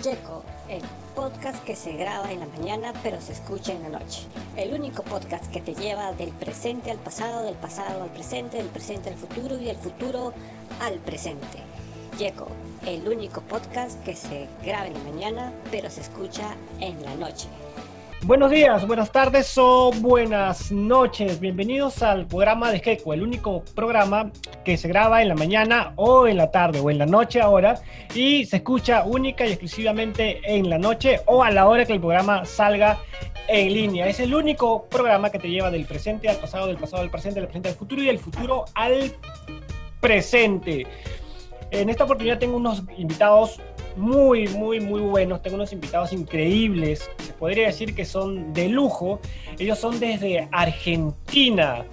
Checo, el podcast que se graba en la mañana pero se escucha en la noche. El único podcast que te lleva del presente al pasado, del pasado al presente, del presente al futuro y del futuro al presente. Checo, el único podcast que se graba en la mañana pero se escucha en la noche. Buenos días, buenas tardes o buenas noches. Bienvenidos al programa de Gecko, el único programa que se graba en la mañana o en la tarde o en la noche ahora y se escucha única y exclusivamente en la noche o a la hora que el programa salga en línea. Es el único programa que te lleva del presente al pasado, del pasado al presente, del presente al futuro y del futuro al presente. En esta oportunidad tengo unos invitados muy, muy, muy buenos. Tengo unos invitados increíbles. Se podría decir que son de lujo. Ellos son desde Argentina.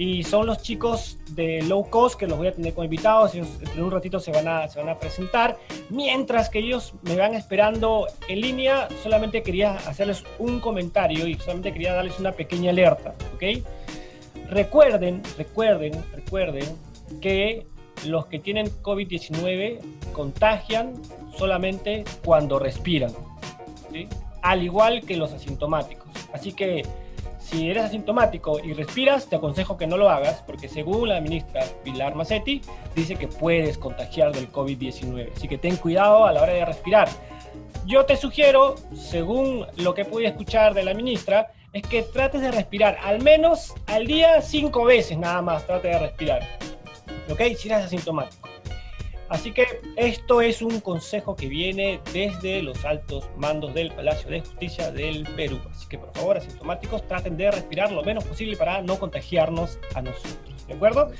Y son los chicos de Low Cost que los voy a tener como invitados. Ellos en un ratito se van, a, se van a presentar. Mientras que ellos me van esperando en línea, solamente quería hacerles un comentario y solamente quería darles una pequeña alerta. ¿Ok? Recuerden, recuerden, recuerden que los que tienen COVID-19 contagian solamente cuando respiran, ¿sí? al igual que los asintomáticos. Así que si eres asintomático y respiras, te aconsejo que no lo hagas, porque según la ministra Pilar Macetti, dice que puedes contagiar del COVID-19. Así que ten cuidado a la hora de respirar. Yo te sugiero, según lo que pude escuchar de la ministra, es que trates de respirar al menos al día cinco veces nada más, trate de respirar. ¿Ok? Si eres asintomático. Así que esto es un consejo que viene desde los altos mandos del Palacio de Justicia del Perú. Así que por favor, asintomáticos, traten de respirar lo menos posible para no contagiarnos a nosotros. ¿De acuerdo?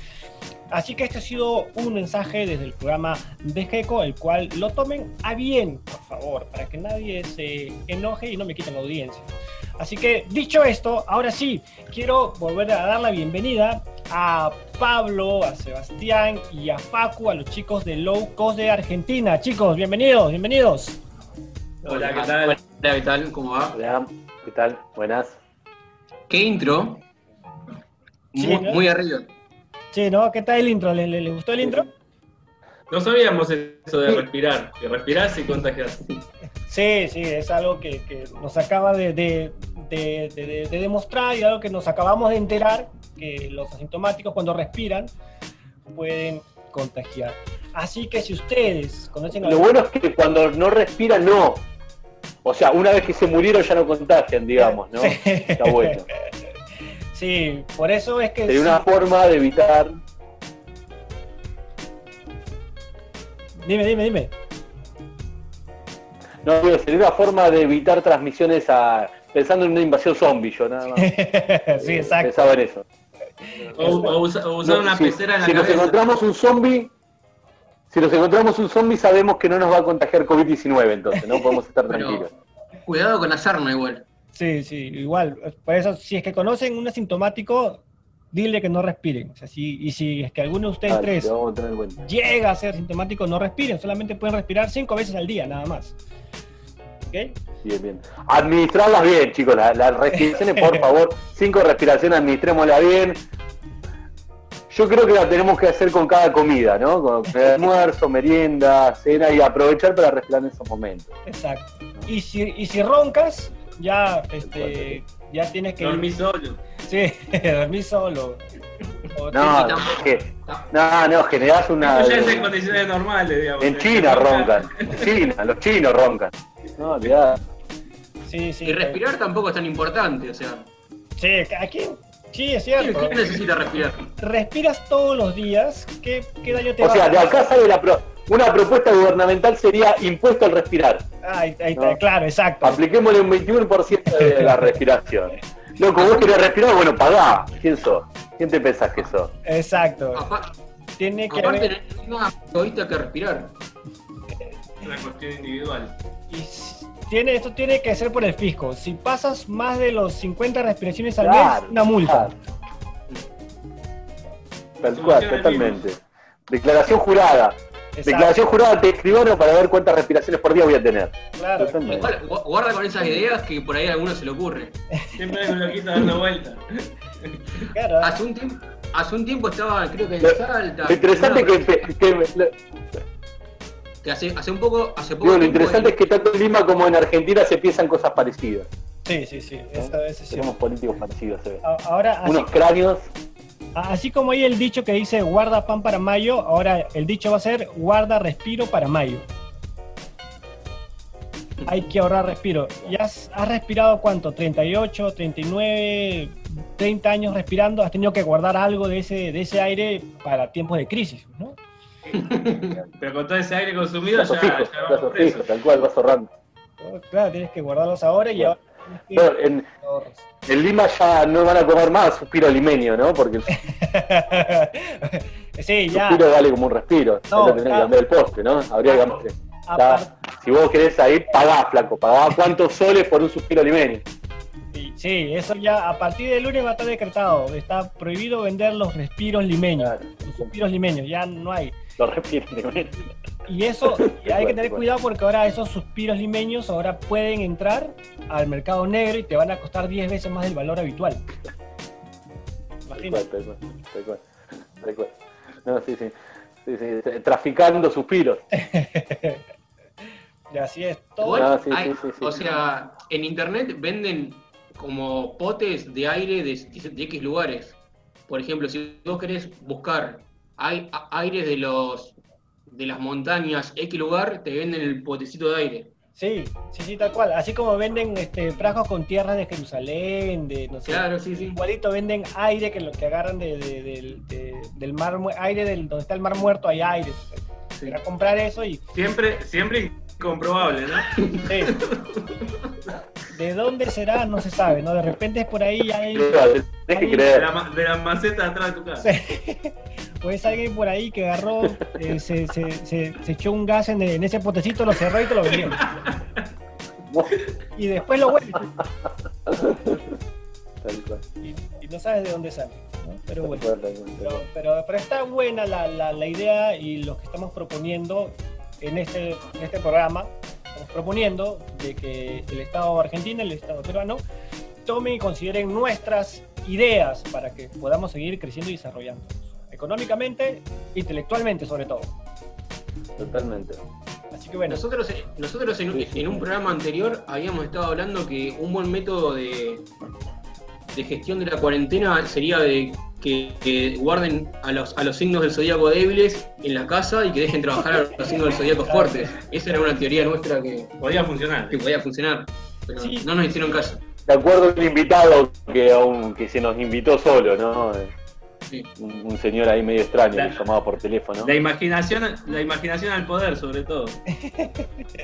Así que este ha sido un mensaje desde el programa de GECO, el cual lo tomen a bien, por favor, para que nadie se enoje y no me quiten la audiencia. Así que dicho esto, ahora sí, quiero volver a dar la bienvenida a Pablo, a Sebastián y a Facu, a los chicos de Low Cost de Argentina. Chicos, bienvenidos, bienvenidos. Hola, ¿qué tal? Hola, ¿qué tal? ¿Cómo va? Hola, ¿qué tal? Buenas. ¿Qué intro? Sí, muy, ¿no? muy arriba. Sí, ¿no? ¿Qué tal el intro? ¿Le, le- le gustó el intro? No sabíamos eso de respirar, que respirás y contagias. Sí, sí, es algo que, que nos acaba de, de- de- de- de demostrar y algo que nos acabamos de enterar, que los asintomáticos cuando respiran pueden contagiar. Así que si ustedes conocen a Lo bueno es que cuando no respira, no. O sea, una vez que se murieron ya no contagian, digamos, ¿no? Sí. Está bueno. Sí, por eso es que... Sería una forma de evitar. Dime, dime, dime. No, sería una forma de evitar transmisiones a. Pensando en una invasión zombie, yo nada más. sí, exacto. Pensaba en eso. O, o usa- o usar No, una si, pecera en la si nos cabeza. encontramos un zombie. Si nos encontramos un zombie, sabemos que no nos va a contagiar COVID-19, entonces, ¿no? Podemos estar Pero- tranquilos. Cuidado con la sarna igual. Sí, sí, igual. Por eso, si es que conocen un asintomático, dile que no respiren. O sea, si- y si es que alguno de ustedes tres a llega a ser sintomático, no respiren. Solamente pueden respirar cinco veces al día, nada más. ¿Ok? Bien, bien. Administrarlas bien, chicos. la- Las respiraciones, por favor, cinco respiraciones, administrémoslas bien. Yo creo que la tenemos que hacer con cada comida, ¿no? Con almuerzo, merienda, cena y aprovechar para respirar en esos momentos. Exacto. Y si, y si roncas, ya, este, ya tienes que... Dormí solo. Sí, dormir solo. O No, es que- no, no, generás una. Esto ya es en condiciones normales, digamos. En China roncan. En China, los chinos roncan. No, olvidá. Sí, sí. Y respirar tampoco es tan importante, o sea. Sí, aquí... Sí, es ¿Quién, cierto. quién necesita respirar? Respiras todos los días, ¿qué, qué daño te O va sea, a de acá sale la pro- una propuesta gubernamental sería impuesto al respirar. Ahí, ahí está, claro, exacto. Apliquémosle un 21% de la respiración. Loco, vos querés respirar, bueno, pagá. ¿Quién sos? ¿Quién te pensás que sos? Exacto. Apa- Tiene que aparte, haber... no es más egoísta que respirar. Es una cuestión individual. y tiene, esto tiene que ser por el fisco. Si pasas más de los 50 respiraciones al Claro, mes, una multa. claro. Tal cual, totalmente. Declaración jurada. Exacto, Declaración jurada te escribano para ver cuántas respiraciones por día voy a tener. claro. Igual, guarda con esas ideas que por ahí a alguno se le ocurre. Siempre hay un loquito dando vueltas. claro. Hace un tiempo, hace un tiempo estaba, creo que en Lo- Salta. Lo interesante una- que, que- lo, Que hace, hace un poco, hace poco Digo, lo interesante en- es que tanto en Lima como en Argentina se piensan cosas parecidas. Sí, sí, sí. Eso, eso es cierto. Tenemos políticos parecidos, se ve. Ahora, así, Unos cráneos. Así como hay el dicho que dice guarda pan para mayo, ahora el dicho va a ser guarda respiro para mayo. Hay que ahorrar respiro. ¿Ya has, has respirado cuánto? ¿38, 39, 30 años respirando? Has tenido que guardar algo de ese, de ese aire para tiempos de crisis, ¿no? Pero con todo ese aire consumido ya, fijo, ya fijo, tal cual, vas ahorrando. Claro, tienes que guardarlos ahora y Bueno. ahora en, en Lima ya no van a comer más suspiro limeño, ¿no? Porque el sí, ya. suspiro vale como un respiro. No, que cambiar el poste, ¿no? Habría que cambiar. Si vos querés ahí, pagá, flaco. Pagá cuántos soles por un suspiro limeño. Sí, sí, eso ya a partir del lunes va a estar decretado. Está prohibido vender los respiros limeños. Los suspiros limeños, ya no hay. Respiros limeños. Y eso y hay que tener cuidado porque ahora esos suspiros limeños ahora pueden entrar al mercado negro y te van a costar 10 veces más del valor habitual. Imagínate. cual, tal cual, tal cual, tal cual. No, sí, sí. Sí, sí, Traficando suspiros. Y así es. Todo. Igual sí, hay- sí, sí, sí. O sea, en internet venden como potes de aire de, de X lugares. Por ejemplo, si vos querés buscar aires de los de las montañas X lugar, te venden el potecito de aire. Sí, sí, sí, tal cual. Así como venden este, frascos con tierras de Jerusalén, de no sé. Claro, sí, sí. Igualito venden aire que lo que agarran de, de- del- de- del mar, aire del, donde está el mar muerto, hay aire. Sí. Era comprar eso y Siempre, siempre incomprobable, ¿no? sí. ¿De dónde será? No se sabe, ¿no? De repente es por ahí hay, De la, de la maceta atrás de tu casa. pues alguien por ahí que agarró, eh, se, se- se- se echó un gas en, en ese potecito, lo cerró y te lo vendió. Y después lo vuelve y, y no sabes de dónde sale. ¿no? Pero bueno. Pero, pero, pero está buena la, la- la idea y lo que estamos proponiendo en este, en este programa. Estamos proponiendo de que el Estado argentino, el Estado peruano, tomen y consideren nuestras ideas para que podamos seguir creciendo y desarrollando. Económicamente, intelectualmente sobre todo. Totalmente. Así que bueno, Nosotros, nosotros en, Sí, sí. en un programa anterior habíamos estado hablando que un buen método de, de gestión de la cuarentena sería de que, que guarden a los, a los signos del zodíaco débiles en la casa y que dejen trabajar a los signos del zodíaco fuertes. Esa era una teoría nuestra que, Podía funcionar. que podía funcionar. Pero Sí. no nos hicieron caso. De acuerdo a un invitado que, aún, que se nos invitó solo, ¿no? Sí. Un, un señor ahí medio extraño La- que llamaba por teléfono. La imaginación, la imaginación al poder, sobre todo.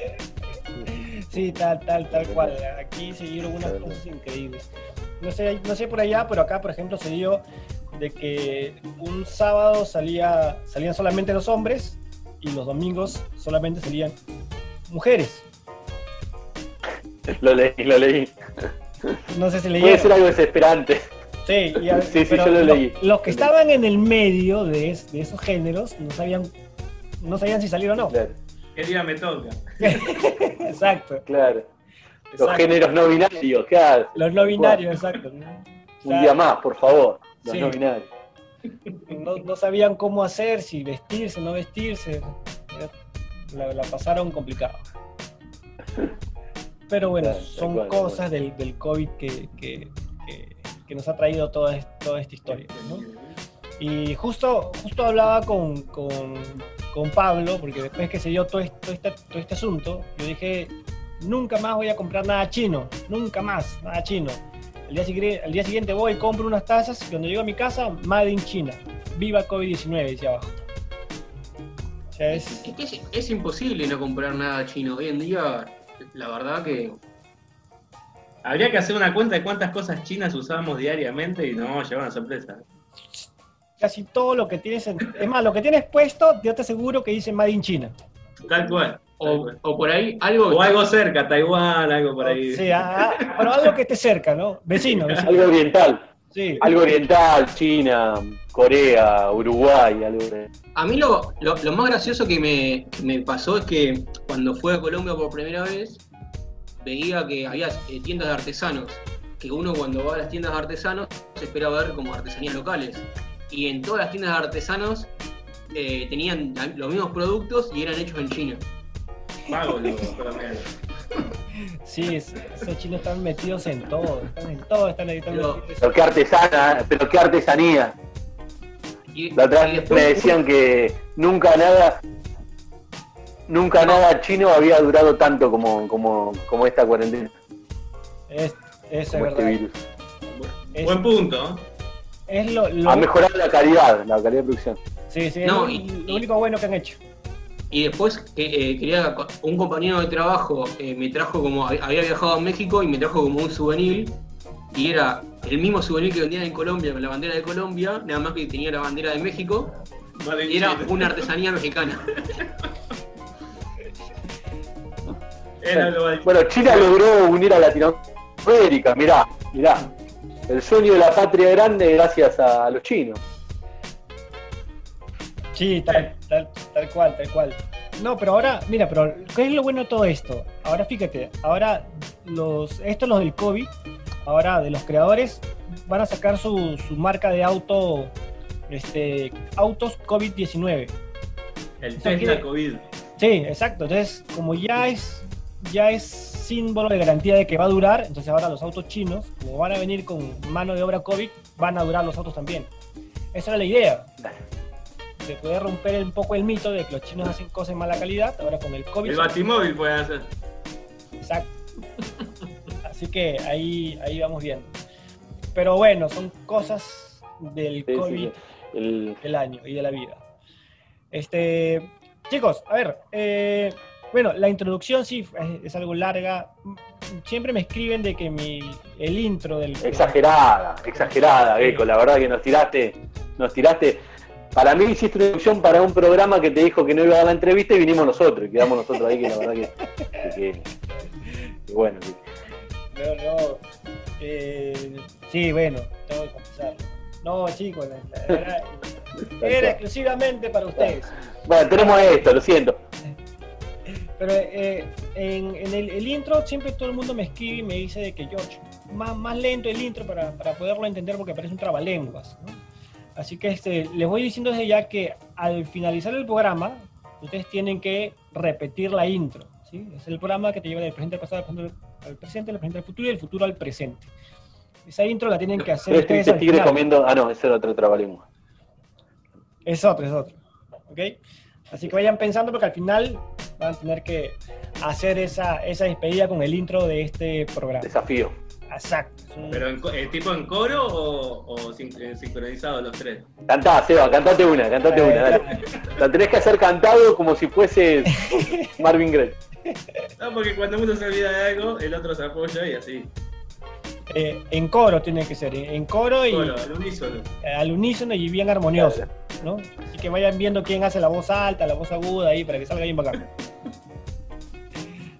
sí, tal, tal, tal cual. Aquí se dieron unas cosas increíbles. No sé, no sé por allá, pero acá, por ejemplo, se dio de que un sábado salía, salían solamente los hombres y los domingos solamente salían mujeres. Lo leí, lo leí. No sé si Puede leyeron. ser algo desesperante. Sí, y a- Sí, sí, yo lo lo- leí. Los que estaban en el medio de, es- de esos géneros no sabían, no sabían si salir o no. Claro, ¿Qué día me toca? exacto, claro. Los exacto. géneros no binarios, claro. Los no binarios, exacto. Un día más, por favor. Los Sí. no binarios. no, no sabían cómo hacer, si vestirse, no vestirse. La, la pasaron complicado. Pero bueno, Claro, son cosas del, del COVID que, que- que- que nos ha traído toda, toda esta historia. ¿no? Y justo, justo hablaba con, con, con Pablo, porque después que se dio todo este, todo, este, todo este asunto, yo dije, nunca más voy a comprar nada chino, nunca más, nada chino. El día, siguiente, al día siguiente voy, compro unas tazas y cuando llego a mi casa, Made in China. Viva COVID-19, dice abajo. O sea, es, Es, que es, es imposible no comprar nada chino. Hoy en día, la verdad que Habría que hacer una cuenta de cuántas cosas chinas usamos diariamente y nos vamos a llevar una sorpresa. casi todo lo que tienes, en- es más, lo que tienes puesto, yo te aseguro que dice Made in China. Tal cual. O, por ahí algo. O algo cerca, Taiwán, algo por ahí. Sí, ah, ah, pero algo que esté cerca, ¿no? Vecino, vecino. Algo oriental. Sí. Algo oriental, China, Corea, Uruguay, algo de... A mí lo, lo, lo más gracioso que me, que me pasó es que cuando fui a Colombia por primera vez, veía que había eh, tiendas de artesanos. Que uno cuando va a las tiendas de artesanos se espera ver como artesanías locales. Y en todas las tiendas de artesanos eh, tenían los mismos productos y eran hechos en China. Colombianos. Sí, es- esos chinos están metidos en todo, están en todo, están están Pero- qué artesana, pero qué artesanía. La otra vez me decían que nunca nada, nunca nada chino había durado tanto como, como, como esta cuarentena, Es, es como este verdad. virus. Es, Buen punto. ¿no? es lo, lo- Ha mejorado la calidad, la calidad de producción. sí, sí, es No, lo, y- lo único bueno que han hecho. Y después que, eh, quería, un compañero de trabajo eh, me trajo como, había viajado a México y me trajo como un souvenir, y era el mismo souvenir que vendían en Colombia, con la bandera de Colombia, nada más que tenía la bandera de México, y era Chile. una artesanía mexicana. Era. Bueno, China logró unir a Latinoamérica, mirá, mirá. El sueño de la patria grande gracias a los chinos. Sí, tal, tal, tal cual, tal cual. No, pero ahora, mira, pero ¿qué es lo bueno de todo esto? Ahora fíjate, ahora los, estos los del COVID, ahora de los creadores, van a sacar su, su marca de auto, este, autos COVID-19. El Tesla quiere- COVID. Sí, exacto. Entonces, como ya es, ya es símbolo de garantía de que va a durar, entonces ahora los autos chinos, como van a venir con mano de obra COVID, van a durar los autos también. Esa era la idea. De poder romper un poco el mito de que los chinos hacen cosas de mala calidad, ahora con el COVID. El Batimóvil puede hacer. Exacto. Así que ahí, ahí vamos viendo. Pero bueno, son cosas del Sí, sí, COVID el- del año y de la vida. Este, chicos, a ver, eh, bueno, la introducción sí es, es algo larga. Siempre me escriben de que mi, el intro del... exagerada, exagerada, Gecko. La verdad que nos tiraste, nos tiraste. Para mí hiciste una introducción para un programa que te dijo que no iba a dar la entrevista y vinimos nosotros, y quedamos nosotros ahí, que la verdad que, que- que- que bueno. que- No, no. eh, sí, bueno, tengo que confesarlo. No, chicos, la- la- era, era exclusivamente para ustedes. Bueno, tenemos esto, lo siento. Pero eh, en, en el, el intro siempre todo el mundo me escribe y me dice de que George, más, más lento el intro para, para poderlo entender porque parece un trabalenguas. ¿no? Así que este, les voy diciendo desde ya que al finalizar el programa, ustedes tienen que repetir la intro. ¿sí? Es el programa que te lleva del presente al pasado, al presente, del presente al futuro y del futuro al presente. Esa intro la tienen que hacer Tres ustedes al tigres final. comiendo. Ah, no, ese era otro trabalengua. Es otro, es otro. ¿Ok? Así que vayan pensando porque al final van a tener que hacer esa, esa despedida con el intro de este programa. Desafío. Exacto. un- Pero en, eh, tipo en coro o, o sin- eh, sincronizados los tres. Cantá, Seba, cantate una, cantate una, dale. La tenés que hacer cantado como si fuese Marvin Gaye. No, porque cuando uno se olvida de algo, el otro se apoya y así. eh, en coro tiene que ser, en coro y Coro, al unísono. eh, al unísono y bien armonioso, ¿no? Así que vayan viendo quién hace la voz alta, la voz aguda ahí para que salga bien bacán.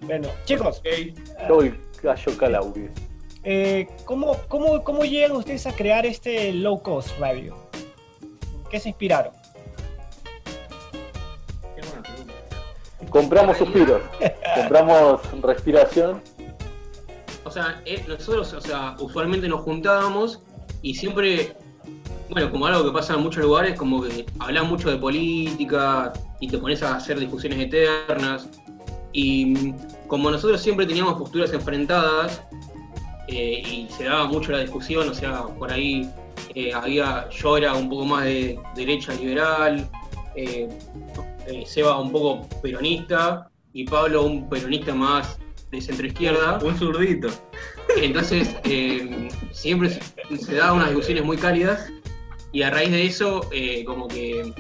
Bueno, chicos, Ok. Todo el gallo calaurio. Eh, ¿cómo, cómo, ¿cómo llegan ustedes a crear este low cost radio? ¿Qué se inspiraron? Qué buena pregunta. Compramos suspiros, compramos respiración. O sea, eh, nosotros, o sea, usualmente nos juntábamos y siempre, bueno, como algo que pasa en muchos lugares, como que hablan mucho de política y te pones a hacer discusiones eternas. Y como nosotros siempre teníamos posturas enfrentadas eh, y se daba mucho la discusión, o sea, por ahí eh, había, yo era un poco más de derecha liberal, eh, eh, Seba un poco peronista y Pablo un peronista más de centro izquierda. Un zurdito. Entonces, siempre se, se daban unas discusiones muy cálidas y a raíz de eso, como que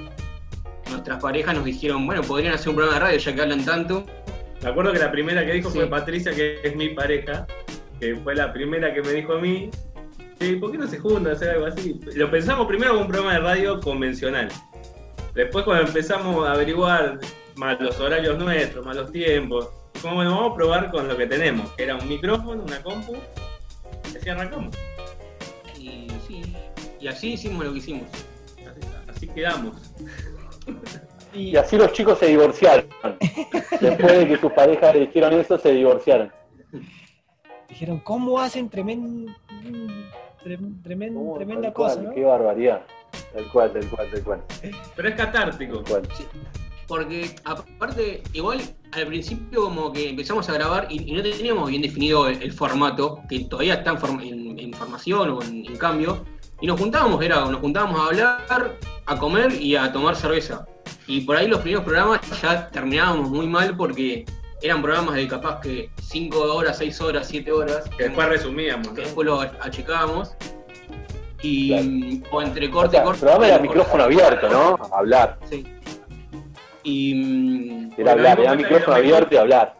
nuestras parejas nos dijeron, bueno, podrían hacer un programa de radio ya que hablan tanto. Me acuerdo que la primera que dijo Sí. fue Patricia, que es mi pareja, que fue la primera que me dijo a mí, "Che, ¿por qué no se juntan a hacer algo así? Lo pensamos primero como un programa de radio convencional. Después cuando empezamos a averiguar más los horarios nuestros, más los tiempos, como bueno, vamos a probar con lo que tenemos, que era un micrófono, una compu, y así arrancamos. Y sí, y así hicimos lo que hicimos. Así, así quedamos. Y, Y así los chicos se divorciaron. Después de que sus parejas le dijeron eso, se divorciaron. Dijeron, ¿cómo hacen tremen- trem- tremen- Oh, tremenda cual, cosa, ¿no? Qué barbaridad. Tal cual, tal cual, tal cual. Pero es catártico. cual. Porque aparte, igual al principio como que empezamos a grabar y, y no teníamos bien definido el, el formato, que todavía está en, form- en- en formación o en, en cambio, y nos juntábamos, era, nos juntábamos a hablar, a comer y a tomar cerveza. Y por ahí los primeros programas ya terminábamos muy mal porque eran programas de capaz que 5 horas, 6 horas, 7 horas, Que después resumíamos. que ¿no? después lo achicábamos. Y Claro. o entre O corte sea, y el corte. programa era corte, micrófono corte. abierto, ¿no? Hablar. Sí. Y mm, Era hablar, era micrófono abierto y hablar.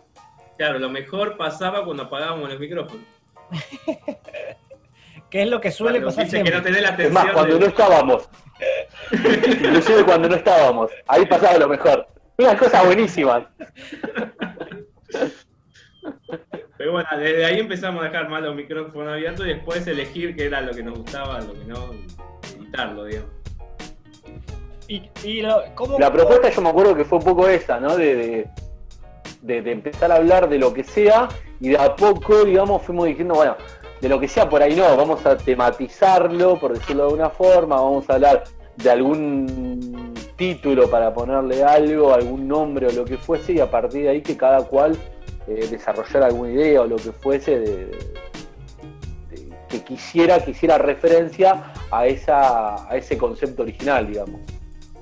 Claro, lo mejor pasaba cuando apagábamos los micrófonos. ¿Qué es lo que suele Cuando pasar viste que no siempre? tenés la Es más, cuando de- no estábamos. Inclusive cuando no estábamos. Ahí pasaba lo mejor. Unas cosas buenísimas. Pero bueno, desde ahí empezamos a dejar más los micrófonos abiertos y después elegir qué era lo que nos gustaba, lo que no, editarlo, digamos. Y, y lo- ¿cómo, La propuesta yo me acuerdo que fue un poco esa, ¿no? De, de, de- de empezar a hablar de lo que sea y de a poco, digamos, fuimos diciendo, bueno, de lo que sea por ahí no, vamos a tematizarlo, por decirlo de alguna forma, vamos a hablar de algún título para ponerle algo, algún nombre o lo que fuese, y a partir de ahí que cada cual eh, desarrollara alguna idea o lo que fuese de, de- que quisiera, referencia a, esa, a ese concepto original, digamos.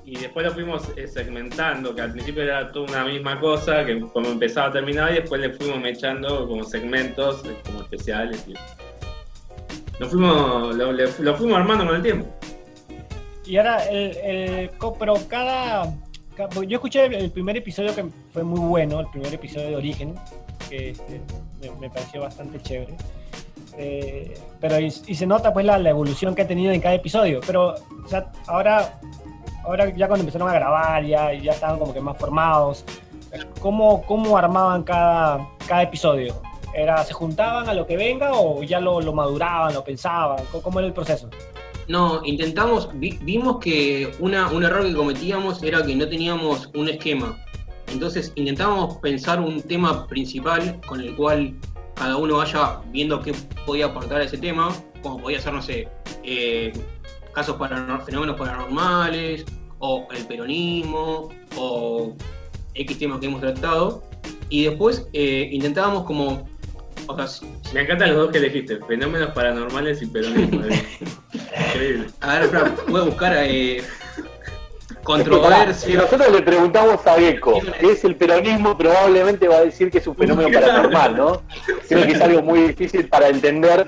Y después lo fuimos eh, segmentando, que al principio era toda una misma cosa, que como empezaba terminaba, y después le fuimos echando como segmentos, eh, como especiales. Lo, fuimos, lo fuimos armando con el tiempo. Y ahora, el, el- pero cada, ca- porque Yo escuché el, el primer episodio que fue muy bueno, el primer episodio de Origen, que este, me, me pareció bastante chévere. Eh, pero y, y se nota pues la, la evolución que ha tenido en cada episodio. Pero o sea, ahora, ahora ya cuando empezaron a grabar, ya, ya estaban como que más formados. ¿Cómo, cómo armaban cada, cada episodio? Era, ¿Se juntaban a lo que venga o ya lo, lo maduraban, lo pensaban? ¿Cómo, cómo era el proceso? No, intentamos, vi- vimos que una, un error que cometíamos era que no teníamos un esquema. Entonces intentábamos pensar un tema principal con el cual cada uno vaya viendo qué podía aportar a ese tema, como podía ser, no sé, eh, casos paranor- fenómenos paranormales, o el peronismo, o X temas que hemos tratado. Y después eh, intentábamos como, o sea, Me encantan los dos que elegiste, fenómenos paranormales y peronismo. Increíble. a ver, espera, voy a buscar eh, pará, si controversia. nosotros le preguntamos a Gecko qué es el peronismo, probablemente va a decir que es un fenómeno Claro. paranormal, ¿no? Creo que es algo muy difícil para entender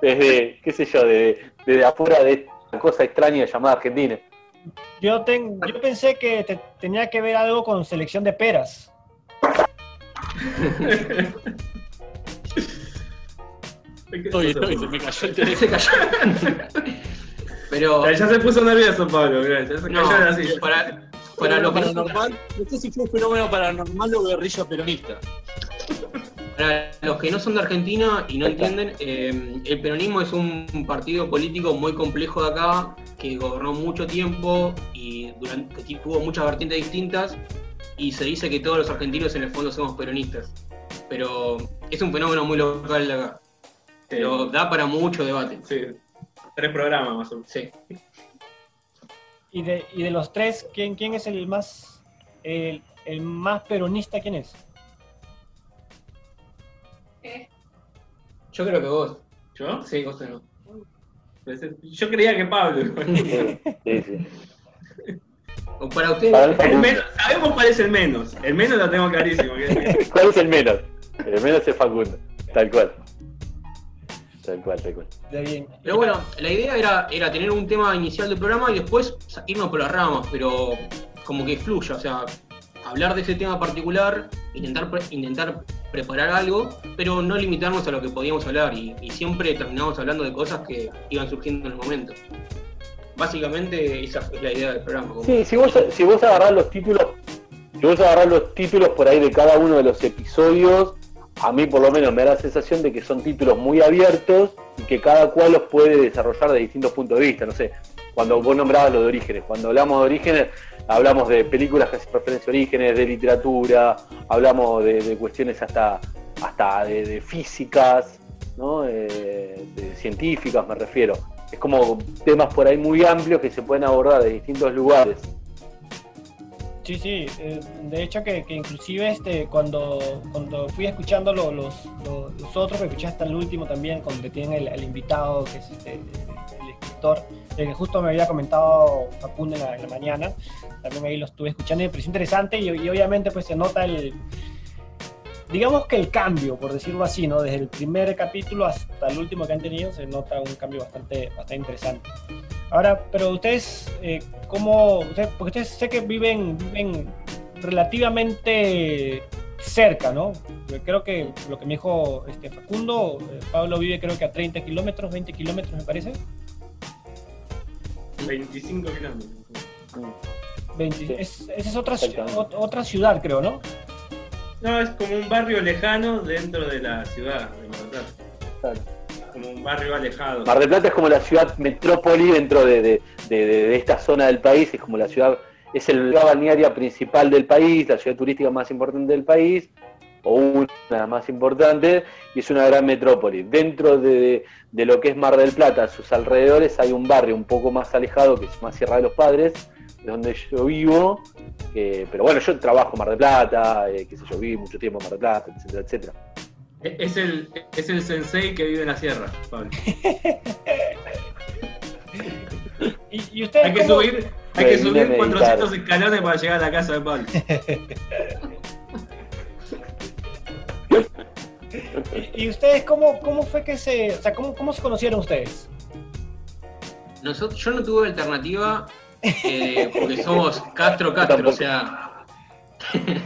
desde, qué sé yo, de- desde afuera de esta cosa extraña llamada Argentina. Yo, ten- yo pensé que te- tenía que ver algo con selección de peras. Estoy, estoy, se me cayó el teléfono. Se cayó. Pero Ya, ya se puso nervioso Pablo, mirá, ya se no, cayó silla. para, para no son- paranormal, no sé si fue un fenómeno paranormal o guerrilla peronista. Para los que no son de Argentina y no entienden, eh, el peronismo es un partido político muy complejo de acá, que gobernó mucho tiempo y durante, que tuvo muchas vertientes distintas, y se dice que todos los argentinos en el fondo somos peronistas. Pero es un fenómeno muy local de acá. Pero da para mucho debate. Sí, tres programas más o menos. Sí. Y de, y de los tres, ¿quién, quién es el más el, el más peronista? ¿Quién es? Yo creo que vos. ¿Yo? Sí, vos no. Yo creía que Pablo. Sí, sí. O para mí El menos, sabemos cuál es el menos. El menos lo tengo clarísimo. ¿Cuál es el menos? El menos es Facundo, tal cual. Tal cual, tal cual. De bien. Pero bueno, la idea era, era tener un tema inicial del programa y después irnos por las ramas, pero como que fluya, o sea, hablar de ese tema particular, intentar, pre- intentar preparar algo, pero no limitarnos a lo que podíamos hablar y, y siempre terminamos hablando de cosas que iban surgiendo en el momento. Básicamente esa es la idea del programa. como- Sí, si vos, si vos agarrás los títulos, si vos agarrás los títulos por ahí de cada uno de los episodios, a mí por lo menos me da la sensación de que son títulos muy abiertos y que cada cual los puede desarrollar de distintos puntos de vista. No sé, cuando vos nombrabas lo de orígenes, cuando hablamos de orígenes, hablamos de películas que hacen referencia a orígenes, de literatura, hablamos de, cuestiones hasta, hasta de, de físicas, ¿no? Eh, de científicas me refiero. Es como temas por ahí muy amplios que se pueden abordar de distintos lugares. Sí, sí, eh, de hecho que, que inclusive este, cuando, cuando fui escuchando lo- los, los, los otros, escuché hasta el último también, donde tienen el, invitado, que es este, el escritor, el que justo me había comentado Facundo en la, mañana, también ahí lo estuve escuchando y me pareció interesante y, y obviamente pues se nota el, digamos que el cambio, por decirlo así, ¿no? Desde el primer capítulo hasta el último que han tenido se nota un cambio bastante, bastante interesante. Ahora, pero ustedes, eh, ¿cómo? ustedes- porque ustedes sé que viven, viven relativamente cerca, ¿no? Creo que lo que me dijo este Facundo, eh, Pablo vive creo que a 30 kilómetros, 20 kilómetros me parece. 25 kilómetros. 20, Sí. es, esa es otra, otra ciudad, creo, ¿no? No, es como un barrio lejano dentro de la ciudad de Mar del Plata. Claro. Como un barrio alejado. Mar del Plata es como la ciudad metrópoli dentro de, de- de- de- de esta zona del país, es como la ciudad, es el- la balnearia principal del país, la ciudad turística más importante del país, o una de las más importantes, y es una gran metrópoli. Dentro de, de lo que es Mar del Plata, a sus alrededores, hay un barrio un poco más alejado, que es más Sierra de los Padres, de donde yo vivo, pero bueno, yo trabajo en Mar del Plata, eh, qué sé yo, viví mucho tiempo en Mar del Plata, etcétera, etcétera. Es el, es el sensei que vive en la sierra, Pablo. Y, y ustedes Hay que subir, hay que subir meditar. 400 escalones para llegar a la casa de Pablo. y, y ustedes cómo, cómo fue que se, o sea, cómo, cómo se conocieron ustedes? Nosotros, yo no tuve alternativa eh, porque somos Castro Castro, o sea,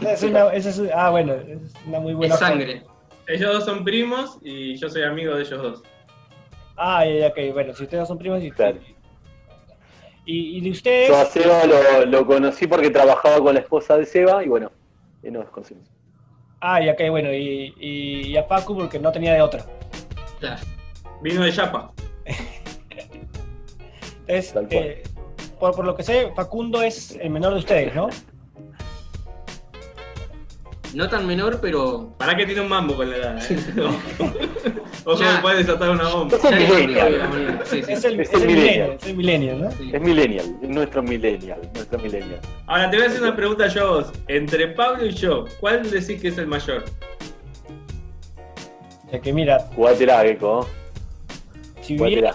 Es una, esa es, ah, bueno, es una muy buena es sangre. Ellos dos son primos y yo soy amigo de ellos dos. Ah, ok, bueno, si ustedes son primos y, Claro. y, y de ustedes, Yo a Seba lo, lo conocí porque trabajaba con la esposa de Seba y bueno, y nos conocimos. ah, ya, ok, bueno, y, y, y a Facu porque no tenía de otra. Claro. Vino de Chapa. Entonces, Tal cual. eh, por, por lo que sé, Facundo es el menor de ustedes, ¿no? No tan menor, pero Para que tiene un mambo con la edad, ¿eh? o sea, puede desatar una bomba. Es el millennial. sí, sí. Es el, Es es el el millennial. es el millennial, ¿no? Sí. Es millennial, es nuestro millennial, nuestro millennial. Ahora te voy a hacer una pregunta yo a vos. Entre Pablo y yo, ¿cuál decís que es el mayor? O sea que mira, Jugátela, Gecko. si hubiera.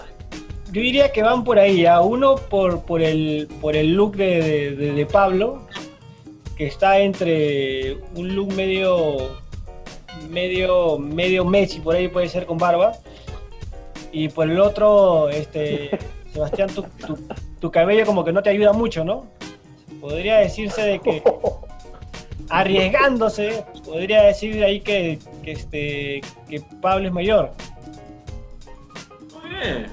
Yo diría que van por ahí, a uno por, por, el, por el look de, de- de- de Pablo, que está entre un look medio, medio, medio Messi, por ahí puede ser con barba, y por el otro, este, Sebastián, tu, tu, tu cabello como que no te ayuda mucho, ¿no? Podría decirse de que arriesgándose, podría decir ahí que, que, este, que Pablo es mayor. Muy bien,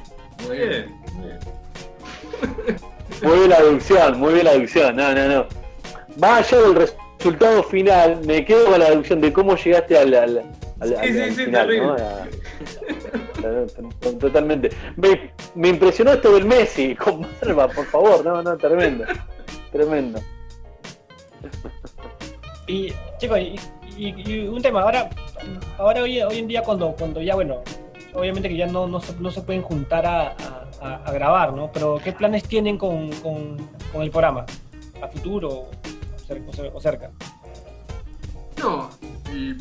muy bien. muy bien. Muy bien la deducción, muy bien la deducción. No, no, no. Más allá del resultado final, me quedo con la deducción de cómo llegaste al, al, al- Sí, al- sí, al sí, final, terrible. ¿no? A- a- Totalmente. Me, me impresionó esto del Messi, con barba, por favor. No, no, tremendo. Tremendo. Y chicos, y, y- y un tema, ahora, ahora hoy, hoy en día cuando, cuando ya, bueno, obviamente que ya no, no, se, no se pueden juntar a, a- a- a grabar, ¿no? Pero ¿qué planes tienen con, con- con el programa? ¿A futuro o cer- o cer- o cerca? No,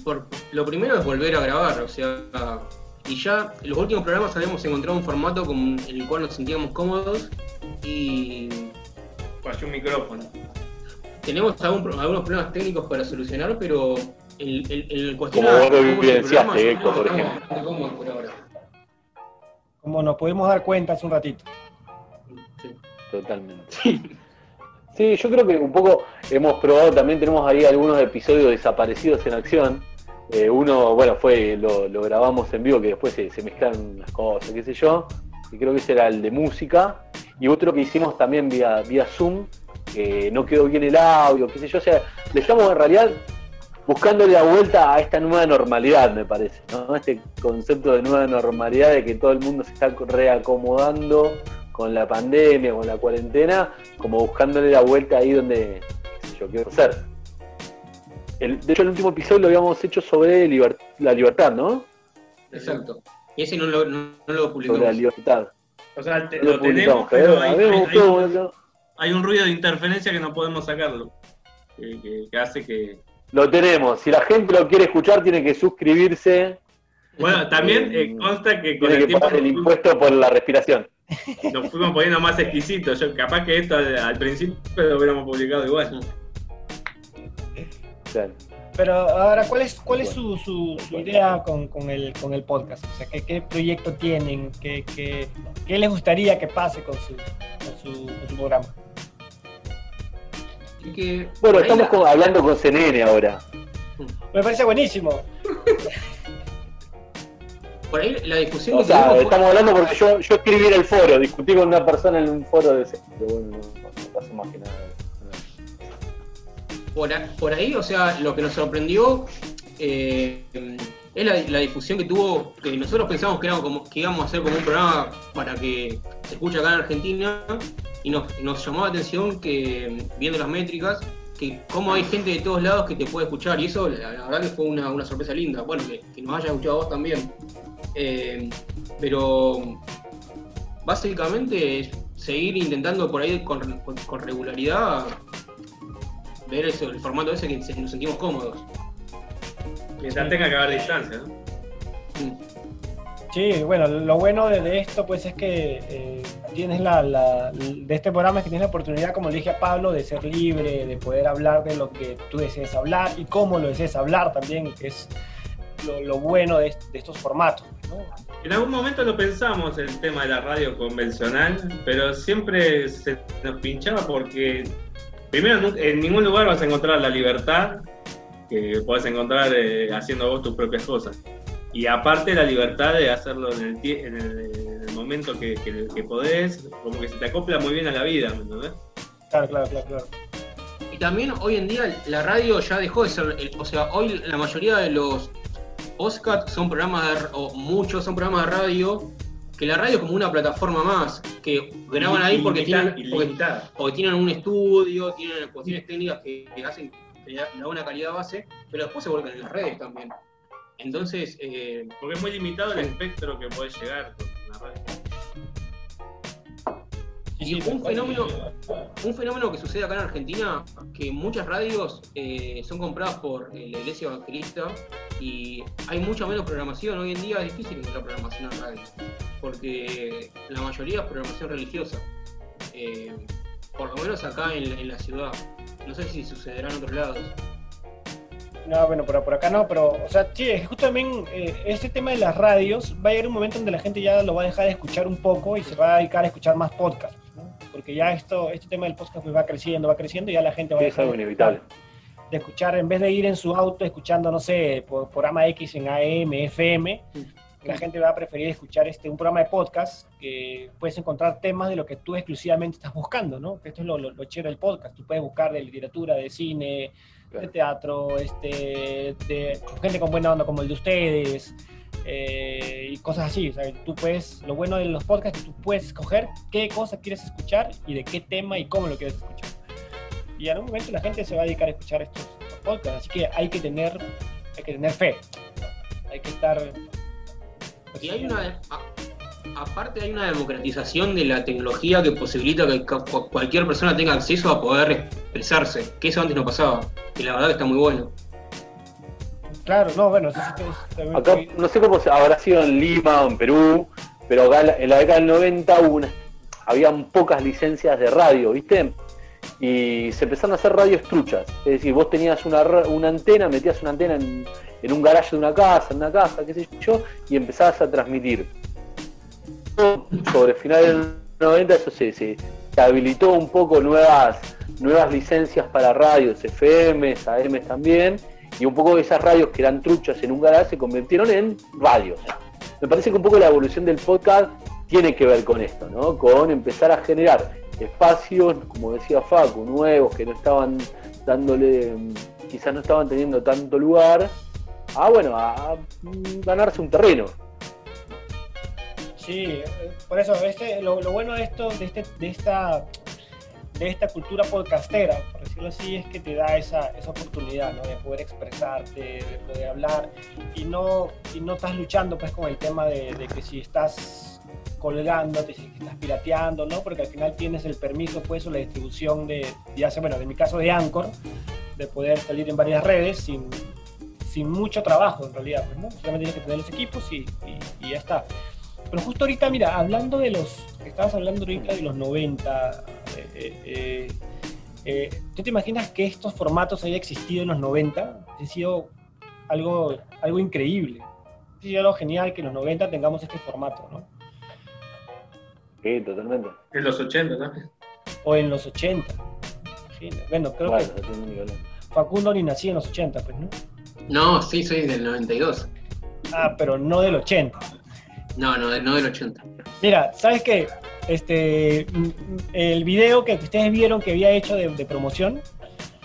por- lo primero es volver a grabar, o sea, y ya en los últimos programas habíamos encontrado un formato con en el cual nos sentíamos cómodos y Falló un micrófono. tenemos algún pro- algunos problemas técnicos para solucionar, pero el, el, el cuestión Como vos lo cómo yo Héctor, por ejemplo. cómodos por ahora. Como nos pudimos dar cuenta hace un ratito. Sí. Totalmente. Sí, yo creo que un poco hemos probado, también tenemos ahí algunos episodios desaparecidos en acción. Eh, uno, bueno, fue, lo, lo grabamos en vivo, que después se, se mezclaron las cosas, qué sé yo. Y creo que ese era el de música. Y otro que hicimos también vía, vía Zoom, que no quedó bien el audio, qué sé yo. O sea, le estamos en realidad buscándole la vuelta a esta nueva normalidad, me parece, ¿no? Este concepto de nueva normalidad de que todo el mundo se está reacomodando con la pandemia, con la cuarentena, como buscándole la vuelta ahí donde yo quiero ser. El- de hecho, el último episodio lo habíamos hecho sobre la libertad, ¿no? Exacto. Y ese no lo, no, no lo Sobre publicamos. la libertad. O sea, te- No lo tenemos, publicamos, pero a hay, mí me hay- gustó, hay- bueno. hay un ruido de interferencia que no podemos sacarlo. que, que- que hace que... Lo tenemos. Si la gente lo quiere escuchar, tiene que suscribirse. Bueno, también eh, consta que con Tiene el que tiempo pagar el impuesto por la respiración. nos fuimos poniendo más exquisitos. Yo, capaz que esto al, al principio lo hubiéramos publicado igual. Claro. Pero ahora, ¿cuál es, cuál es su, su- su idea con, con el, con el podcast? O sea, ¿qué, qué proyecto tienen? ¿Qué, qué, qué les gustaría que pase con su, con su, con su programa? Y que Bueno, estamos la- con- hablando con CNN ahora. Me parece buenísimo. Por ahí la discusión O que sea, fue- estamos hablando porque yo, yo escribí en el foro, discutí con una persona en un foro de CNN. Pero bueno, no, no pasó más que nada. por, a- por ahí, o sea, lo que nos sorprendió eh, es la, la difusión que tuvo, que nosotros pensamos que, íbamos a hacer como un programa para que se escuche acá en Argentina, y nos, nos llamó la atención que, viendo las métricas, que cómo hay gente de todos lados que te puede escuchar, y eso la, verdad que fue una, una sorpresa linda, bueno, que, nos haya escuchado vos también. Eh, pero básicamente es seguir intentando por ahí con, con- con regularidad ver eso, el formato ese que nos sentimos cómodos. Mientras tenga que haber distancia, ¿no? Sí, bueno, lo bueno de, esto pues es que eh, tienes la, la- de este programa es que tienes la oportunidad, como le dije a Pablo, de ser libre, de poder hablar de lo que tú desees hablar y cómo lo desees hablar también, que es lo, lo bueno de, est- de estos formatos. ¿no? En algún momento lo pensamos el tema de la radio convencional, pero siempre se nos pinchaba porque primero en ningún lugar vas a encontrar la libertad que puedes encontrar eh, haciendo vos tus propias cosas. Y aparte la libertad de hacerlo en el, en el, en el momento que, que- que podés, como que se te acopla muy bien a la vida, ¿me entendés? Claro, claro, claro, claro. Y también hoy en día la radio ya dejó de ser, el- o sea, hoy la mayoría de los podcasts son programas, de, r- o muchos son programas de radio, que la radio es como una plataforma más, que graban ahí porque tienen, porque, tienen un estudio, tienen cuestiones técnicas que, que hacen le da le da una calidad base, pero después se vuelcan en las redes también. Entonces, eh, Porque es muy limitado el espectro que podés llegar con la radio. Sí, Y sí, un fenómeno, un fenómeno que sucede acá en Argentina, que muchas radios eh, son compradas por eh, la iglesia evangelista y hay mucha menos programación. Hoy en día es difícil encontrar programación en radio, porque la mayoría es programación religiosa. Eh, por lo menos acá en, en la ciudad. No sé si sucederá en otros lados. No, bueno, por, por acá no, pero, o sea, sí, es justo también eh, este tema de las radios, va a llegar un momento donde la gente ya lo va a dejar de escuchar un poco y se va a dedicar a escuchar más podcasts, ¿no? Porque ya esto, este tema del podcast pues va creciendo, va creciendo y ya la gente va a Sí, es dejar algo de inevitable. escuchar, de escuchar, en vez de ir en su auto escuchando, no sé, por programa X en AM, FM, la gente va a preferir escuchar este, un programa de podcast que puedes encontrar temas de lo que tú exclusivamente estás buscando, ¿no? Que Esto es lo, lo, lo chévere del podcast. Tú puedes buscar de literatura, de cine, de Claro. teatro, este, de gente con buena onda como el de ustedes, eh, y cosas así. O sea, tú puedes, lo bueno de los podcasts es que tú puedes escoger qué cosa quieres escuchar y de qué tema y cómo lo quieres escuchar. Y en un momento la gente se va a dedicar a escuchar estos, estos podcasts, así que hay que tener, hay que tener fe. Hay que estar Y hay una. Aparte, hay una democratización de la tecnología que posibilita que cualquier persona tenga acceso a poder expresarse, que eso antes no pasaba. Y la verdad que está muy bueno. Claro, no, bueno, eso sí que es también Acá, muy- no sé cómo se- habrá sido en Lima o en Perú, pero acá en la- década del 90 hubo una- habían pocas licencias de radio, ¿viste? Y se empezaron a hacer radios truchas. Es decir, vos tenías una antena, metías una antena en, en un garaje de una casa, en una casa, qué sé yo, y empezabas a transmitir. Sobre finales del 90 eso se, se, habilitó un poco nuevas, nuevas licencias para radios, FM, AM también, y un poco esas radios que eran truchas en un garaje se convirtieron en radios. Me parece que un poco la evolución del podcast tiene que ver con esto, ¿no? Con empezar a generar espacios, como decía Facu, nuevos que no estaban dándole, quizás no estaban teniendo tanto lugar, a bueno, a, ganarse un terreno. Sí, eh, por eso este, lo, bueno de esto, de, este, de esta de esta cultura podcastera, por decirlo así, es que te da esa, esa oportunidad ¿no? de poder expresarte, de poder hablar y no, y no estás luchando pues con el tema de, que si estás colgándote, si estás pirateando, ¿no? Porque al final tienes el permiso pues o la distribución de, ya sea, bueno, en mi caso de Anchor, de poder salir en varias redes sin, sin mucho trabajo en realidad, pues, ¿no? Solamente tienes que tener los equipos y ya está. Pero justo ahorita, mira, hablando de los, que estabas hablando ahorita de los 90, eh, eh, eh, eh, ¿tú te imaginas que estos formatos hayan existido en los 90? Ha sido algo, algo increíble. Ha sido algo genial que en los 90 tengamos este formato, ¿no? Sí, totalmente. En los 80 también. O en los 80. Imagínate. Bueno, creo Bueno, que no. Facundo ni nacía en los 80, pues, ¿no? No, sí, soy del 92. Ah, pero no del 80. No, no, no del 80. Mira, ¿sabes qué? Este, el video que ustedes vieron que había hecho de, de promoción,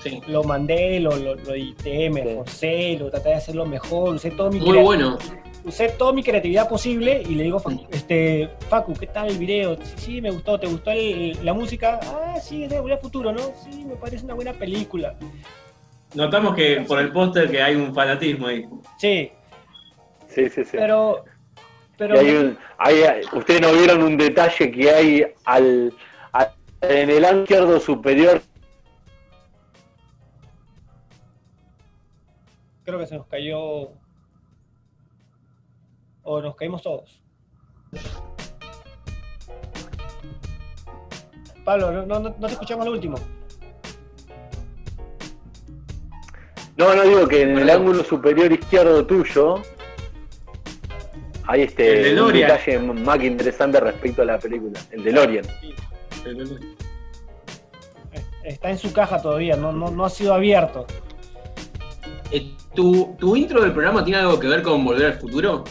Sí. lo mandé, lo, lo, lo edité, me Sí. esforcé, lo traté de hacerlo mejor, usé, todo mi Muy bueno. usé toda mi creatividad posible y le digo, Facu, este, Facu, ¿qué tal el video? Sí, sí, me gustó, ¿te gustó el- la música? Ah, sí, es de Volver Futuro, ¿no? Sí, me parece una buena película. Notamos que por el póster que hay un fanatismo ahí. Sí, Sí, sí, sí. pero... Y pero hay un, hay, ustedes no vieron un detalle que hay al, al- en el ángulo izquierdo superior. creo que se nos cayó... O nos caímos todos. Pablo, no, no, no te escuchamos lo último. No, no digo que en el ángulo superior izquierdo tuyo hay El este un DeLorean. detalle más que interesante respecto a la película, el DeLorean. Está en su caja todavía, no, no, no ha sido abierto. Eh, ¿tu, ¿Tu intro del programa tiene algo que ver con Volver al Futuro?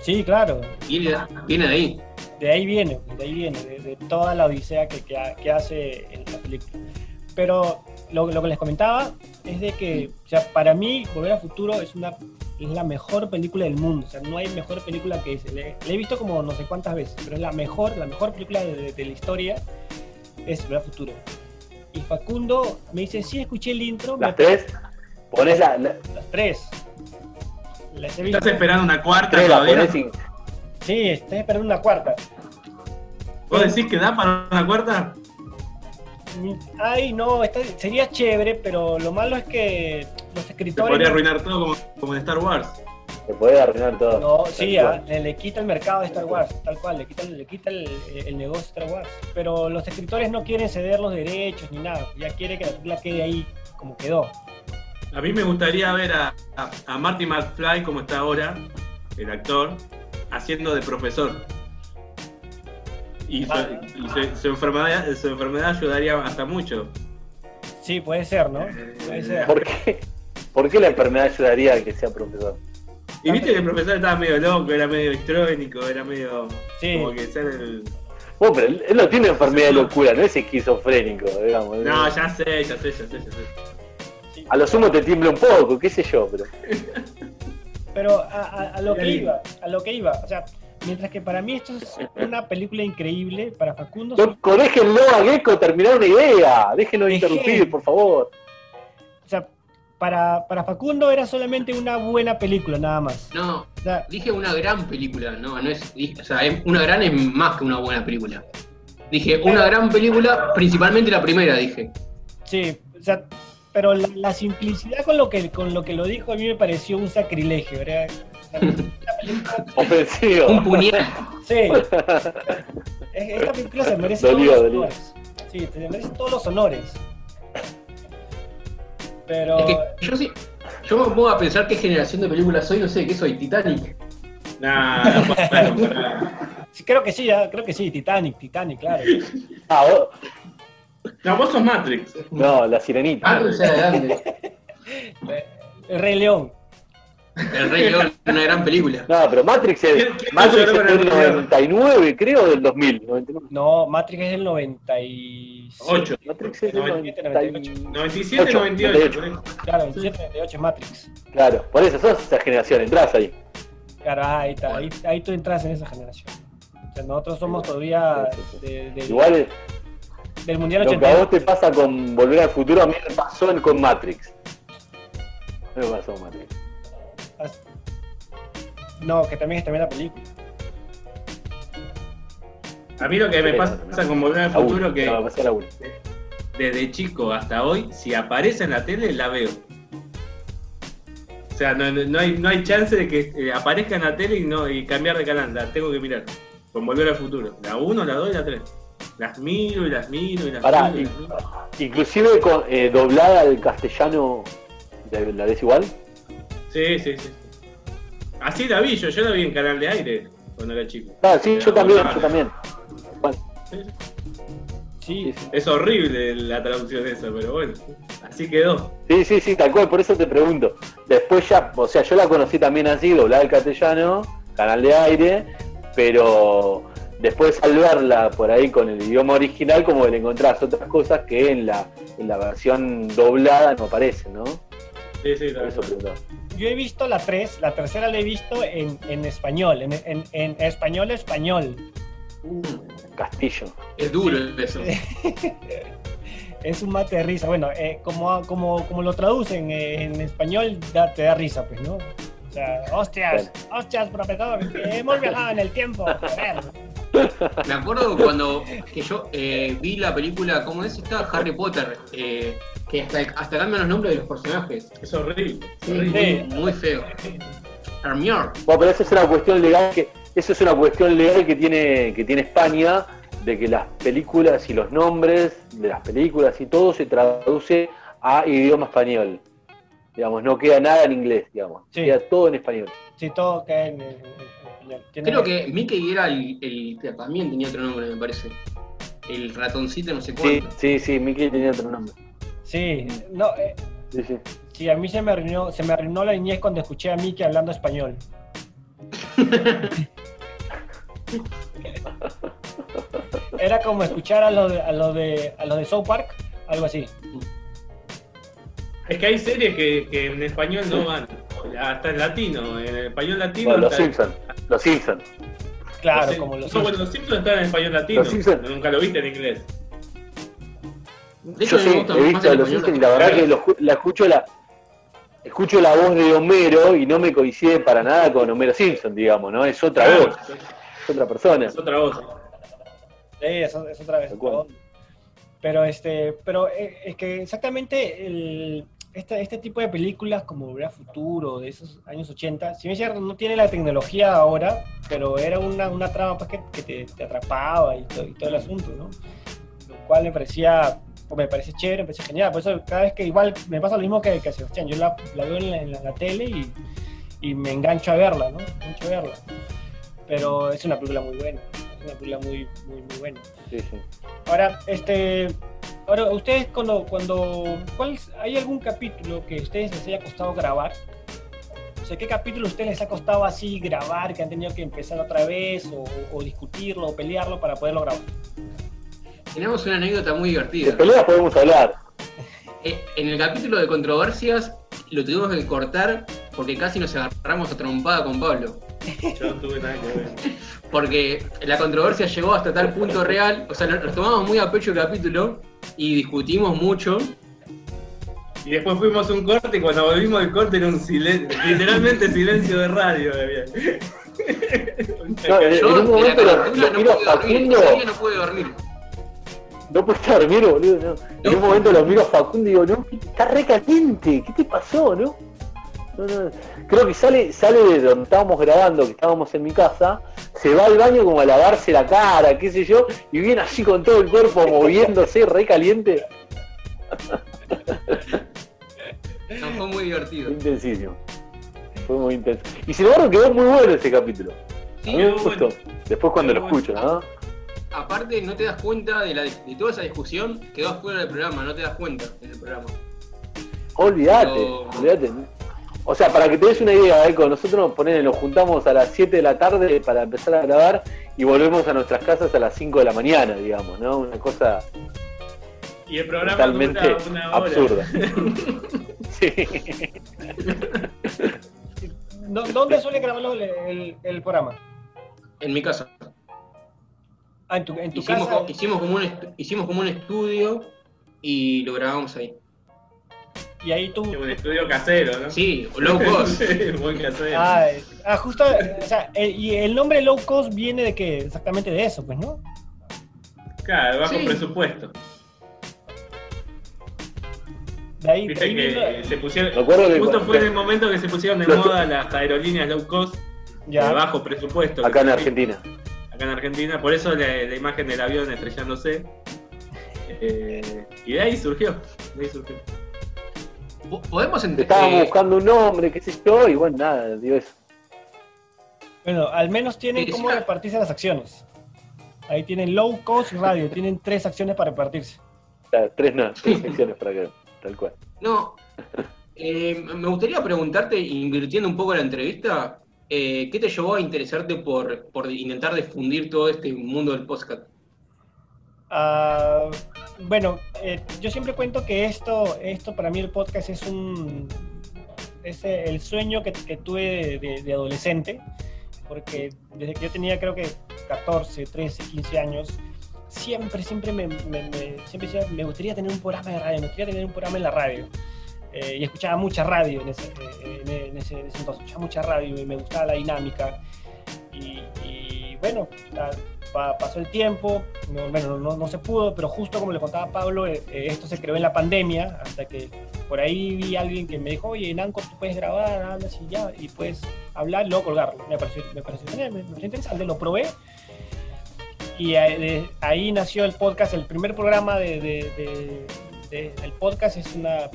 Sí, claro, Viene, viene de ahí. de ahí viene, de ahí viene, de, de toda la odisea que, que hace en la película. Pero lo, lo que les comentaba es de que, o sea, para mí, Volver al Futuro es una es la mejor película del mundo. O sea, no hay mejor película que esa. Le, la he visto como no sé cuántas veces, pero es la mejor, la mejor película de, de- de la historia es Volver al Futuro. Y Facundo me dice, sí, escuché el intro, me- Las tres, pones la, la- las tres. Las he visto. ¿Estás esperando una cuarta tres, la todavía? pones sin- Sí, estoy esperando una cuarta. ¿Vos decís que da para una cuarta? Ay, no, está- sería chévere, pero lo malo es que los Se escritores. podría arruinar todo como, como en Star Wars. se puede arruinar todo. No, sí, ah, le, le quita el mercado de Star Wars, tal cual, le quita, le quita el, el negocio de Star Wars. Pero los escritores no quieren ceder los derechos ni nada, ya quiere que la película quede ahí como quedó. A mí me gustaría ver a, a, a Marty McFly como está ahora, el actor, haciendo de profesor. Y, su, Ah. y su- su enfermedad, su enfermedad ayudaría hasta mucho. Sí, puede ser, ¿no? Puede ser. ¿Por qué? ¿Por qué la enfermedad ayudaría a que sea profesor? Y viste que el profesor estaba medio loco, era medio histrónico, era medio Sí, como que ser el... Bueno, pero él, no tiene enfermedad de locura, no es esquizofrénico, digamos. No, ya sé, ya sé, ya sé, ya sé. A lo sumo te tiembla un poco, qué sé yo, pero. pero a, a- a lo que iba, a lo que iba, o sea, mientras que para mí esto es una película increíble, para Facundo Loco, déjenlo a Gecko terminar una idea, déjenlo Dejé. interrumpir, por favor. O sea, para, para Facundo era solamente una buena película, nada más. No, O sea, dije una gran película, no, no es. dije- o sea, una gran es más que una buena película. Dije, una gran película, principalmente la primera, dije. sí, o sea, pero la, la simplicidad con lo, que, con lo que lo dijo a mí me pareció un sacrilegio, ¿verdad? Ofensivo. Un puñal. sí, es- esta película se merece Dolió, todos los dolió. honores. Sí, se merece todos los honores. Pero, Es que yo sí. Yo me pongo a pensar qué generación de películas soy, no sé, ¿qué soy? Titanic. Nah, no, sí, creo que sí, creo que sí, Titanic, Titanic, claro. Ah, vos- no, vos sos Matrix. no, la sirenita. Ah, o sea, grande. El Rey León. El Rey León, una gran película. No, pero Matrix es, ¿Quién- quién Matrix es del video? 99, creo, del 2000. 99. No, Matrix es del 96. 8. Matrix es del 97, 98. 97, Ocho, 98. por ahí. Claro, 27, 98 es Matrix. Claro, por eso sos esa generación, entras ahí. Claro, ah, ahí está, ahí, ahí tú entras en esa generación. O sea, nosotros somos todavía de- del- Mundial lo que a 80. vos te pasa con Volver al Futuro, a mí me pasó en- con Matrix. A mí me pasó con Matrix. No, que también es también la película. A mí lo que me pasa con Volver al Futuro que desde chico hasta hoy, si aparece en la tele, la veo. O sea, no, no- hay, no hay chance de que eh, aparezca en la tele y, no, y cambiar de canal, la tengo que mirar. Con Volver al Futuro. La 1, la 2 y la 3. Las miro y las miro y las Pará, miro. y las miro. Inclusive con, eh, doblada al castellano, ¿la, la ves igual? Sí, sí, sí. Así la vi yo, yo la vi en Canal de Aire cuando era chico. Ah, sí, Era yo también, yo también. Sí. Es horrible la traducción esa, pero bueno, así quedó. Sí, sí, sí, tal cual, por eso te pregunto. Después ya, o sea, yo la conocí también así, doblada al castellano, canal de aire, pero después al verla por ahí con el idioma original, como que le encontrás otras cosas que en la, en la versión doblada no aparecen, ¿no? Sí, sí, eso yo he visto la 3, la tercera la he visto en, en español, en, en- en español español. Mm, Castillo. es duro eso. Es un mate de risa. Bueno, eh, como, como, como lo traducen eh, en español, da- te da risa, pues, ¿no? O sea, hostias, hostias, profesor, hemos viajado en el tiempo. Joder. Me acuerdo cuando que yo eh, vi la película, ¿cómo es esta? Harry Potter, eh, que hasta, hasta cambian los nombres de los personajes. Es horrible. Sí, horrible. muy, muy feo. Hermione. Bueno, pero eso es una cuestión legal que, eso es una cuestión legal que tiene, que tiene España, de que las películas y los nombres de las películas y todo se traduce a idioma español. Digamos, no queda nada en inglés, digamos. Sí. Queda todo en español. Sí, todo cae en, en- Creo que Mickey era el, el que también tenía otro nombre, me parece. El ratoncito no sé Sí, cuánto. sí, sí, Mickey tenía otro nombre. Sí, no, eh, Sí, sí. sí, a mí se me arruinó, se me arruinó la niñez cuando escuché a Mickey hablando español. Era como escuchar a los de, a los de, a los de South Park, algo así. Es que hay series que, que en español no van. Hasta en latino. En español latino. Bueno, los Simpsons. Los Simpsons. Claro, como los no, bueno, los Simpsons están en español latino. Los Simpsons. Nunca lo viste en inglés. De hecho, Yo sí, he visto el los Simpsons y la verdad que lo la escucho la escucho la voz de Homero y no me coincide para nada con Homero Simpson, digamos, ¿no? Es otra Claro, voz, es otra persona. Es otra voz. Sí, eso es otra vez. Pero este, pero eh, es que exactamente el, este, este tipo de películas como Volver Futuro de esos años 80, si bien es cierto, no tiene la tecnología ahora, pero era una, una trama pues, que, que te, te atrapaba y todo, y todo el asunto, ¿no? Lo cual me parecía, o me parece chévere, me parece genial. Por eso cada vez que igual me pasa lo mismo que, que a Sebastián, yo la, la veo en la, en la- la tele y, y me engancho a verla, ¿no? Me engancho a verla. Pero es una película muy buena, es una película muy, muy, muy buena. Sí, sí. Ahora, este, ahora ustedes cuando, cuando, ¿cuál es- hay algún capítulo que a ustedes les haya costado grabar? O sea, ¿qué capítulo a ustedes les ha costado así grabar, que han tenido que empezar otra vez, o, o discutirlo, o pelearlo para poderlo grabar? Tenemos una anécdota muy De divertida. peleas podemos hablar. Eh, En el capítulo de controversias lo tuvimos que cortar porque casi nos agarramos a trompada con Pablo. Yo no tuve nada que ver. Porque la controversia llegó hasta tal punto real, o sea, nos tomamos muy a pecho el capítulo y discutimos mucho. Y después fuimos a un corte y cuando volvimos del corte era un silencio, literalmente silencio de radio. No, en, en Yo un de la momento lo, calentura lo no miro a pude dormir, Facundo, no pude dormir. no puede dormir, boludo. no. En un momento lo miro a Facundo y digo, no, está re caliente, ¿qué te pasó, no? No, no, Creo que sale, sale de donde estábamos grabando, que estábamos en mi casa, se va al baño como a lavarse la cara, qué sé yo, y viene así con todo el cuerpo moviéndose, re caliente. No, fue muy divertido. Intensísimo. Fue muy intenso. Y sin embargo quedó muy bueno ese capítulo. A Sí, mí me gustó. bueno. Después cuando lo bueno. escucho, ¿no? aparte no te das cuenta de, la, de toda esa discusión, quedó afuera del programa, no te das cuenta en el programa. Olvídate, olvídate. O sea, para que te des una idea, Eco, nosotros ponele, nos juntamos a las 7 de la tarde para empezar a grabar y volvemos a nuestras casas a las 5 de la mañana, digamos, ¿no? Una cosa Y el programa totalmente dura una hora. absurda. sí. ¿Dó- ¿Dónde suele grabarlo el, el- el programa? En mi casa. Ah, en tu, en tu Hicimos, casa. hicimos, como un hicimos como un estudio y lo grabamos ahí. Y ahí tú. Un estudio casero, ¿no? Sí, low cost. Muy casero. Ah, eh, ah, justo, o sea, eh, y el nombre low cost viene de que exactamente de eso, pues, ¿no? Claro, bajo Sí. presupuesto. De ahí, Viste ahí que se pusieron, Me acuerdo que justo fue en el momento que se pusieron de Los- moda las aerolíneas low cost ya. de bajo presupuesto. Acá en Argentina. Acá en Argentina, por eso la, la imagen del avión estrellándose. Eh, y de ahí surgió. De ahí surgió. Po- Podemos entender. Estábamos buscando un nombre, qué sé yo, y bueno, nada, dio eso. Bueno, al menos tienen Sí, cómo sí. repartirse las acciones. Ahí tienen low cost radio, tienen tres acciones para repartirse. Tres no, tres secciones para que, tal cual. No. Eh, me gustaría preguntarte, invirtiendo un poco la entrevista, eh, ¿qué te llevó a interesarte por, por intentar difundir todo este mundo del podcast? Ah, bueno, eh, yo siempre cuento que esto, esto para mí el podcast es un es el sueño que, que tuve de, de adolescente, porque desde que yo tenía creo que 14, 13, 15 años, siempre, siempre me, me- me- siempre decía, me gustaría tener un programa de radio, me gustaría tener un programa en la radio. Eh, y escuchaba mucha radio en ese, en ese, en ese entonces, escuchaba mucha radio y me gustaba la dinámica. Y, y bueno, la- pa- pasó el tiempo, no, bueno, no, se pudo, pero justo como le contaba Pablo, eh, eh, esto se creó en la pandemia, hasta que por ahí vi a alguien que me dijo, oye, en Anchor tú puedes grabar, hablas y ya, y puedes hablar luego colgarlo. Me pareció, me pareció, me, pareció interesante, lo probé. Y ahí nació el podcast, el primer programa de, de- de- de- del podcast es una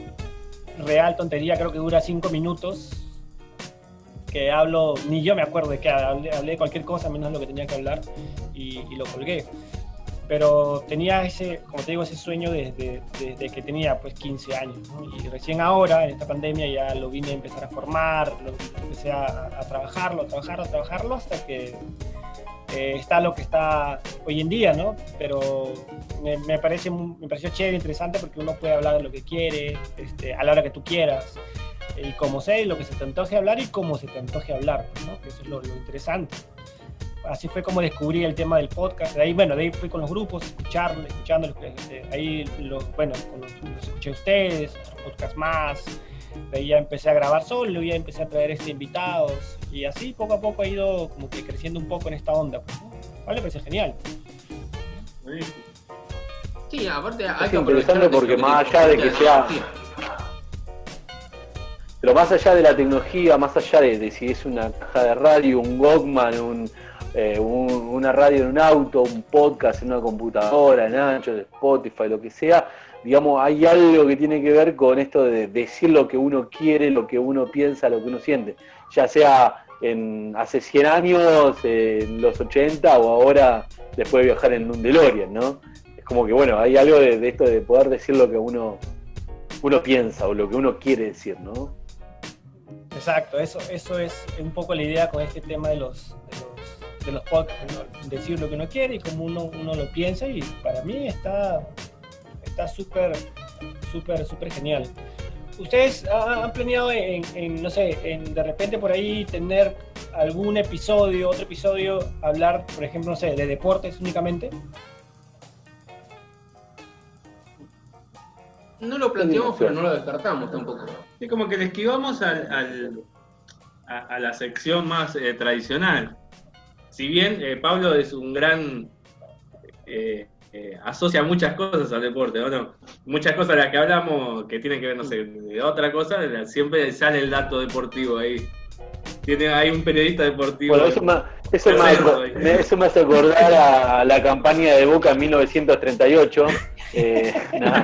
real tontería, creo que dura cinco minutos, que hablo, ni yo me acuerdo de qué, hablé, hablé de cualquier cosa menos lo que tenía que hablar y, y lo colgué. Pero tenía ese, como te digo, ese sueño desde, desde que tenía pues 15 años. ¿no? Y recién ahora, en esta pandemia, ya lo vine a empezar a formar, lo empecé a, a trabajarlo, a trabajarlo, a trabajarlo, hasta que eh, está lo que está hoy en día, ¿no? Pero me, me parece, me pareció chévere, interesante, porque uno puede hablar de lo que quiere, este, a la hora que tú quieras y como sé, lo que se te antoje hablar y cómo se te antoje hablar, pues, ¿no? Que eso es lo, lo interesante. Así fue como descubrí el tema del podcast. De ahí, bueno, de ahí fui con los grupos, escucharlo, escuchándolos. este, ahí, los, bueno, con los, los escuché a ustedes, otros podcast más. De ahí ya empecé a grabar solo, ya empecé a traer este invitados. Y así poco a poco ha ido como que creciendo un poco en esta onda. Pues, ¿no? Vale, me parece genial. Sí, aparte hay Es que interesante porque más allá de que sea-. Pero más allá de la tecnología, más allá de, si es una caja de radio, un Walkman, eh, un- una radio en un auto, un podcast en una computadora, en Ancho, de Spotify, lo que sea, digamos, hay algo que tiene que ver con esto de decir lo que uno quiere, lo que uno piensa, lo que uno siente. Ya sea en hace 100 años, en los 80 o ahora después de viajar en un DeLorean, ¿no? Es como que, bueno, hay algo de, de esto de poder decir lo que uno, uno piensa o lo que uno quiere decir, ¿no? Exacto, eso, eso es un poco la idea con este tema de los, de los, podcasts, ¿no? decir lo que uno quiere y como uno, uno lo piensa y para mí está está súper, súper, súper genial. ¿Ustedes ha- han planeado en, en, no sé, en de repente por ahí tener algún episodio, otro episodio, hablar, por ejemplo, no sé, de deportes únicamente? No lo planteamos, pero no lo descartamos tampoco. Sí, como que le esquivamos al, al- a, a la sección más eh, tradicional. Si bien eh, Pablo es un gran. eh, eh, asocia muchas cosas al deporte, ¿o no? Muchas cosas de las que hablamos que tienen que ver, no sé, de otra cosa, siempre sale el dato deportivo ahí. Tiene, hay un periodista deportivo. Bueno, eso eso, me, Tremendo, me- eso me hace acordar a la campaña de Boca en 1938. Eh, nada,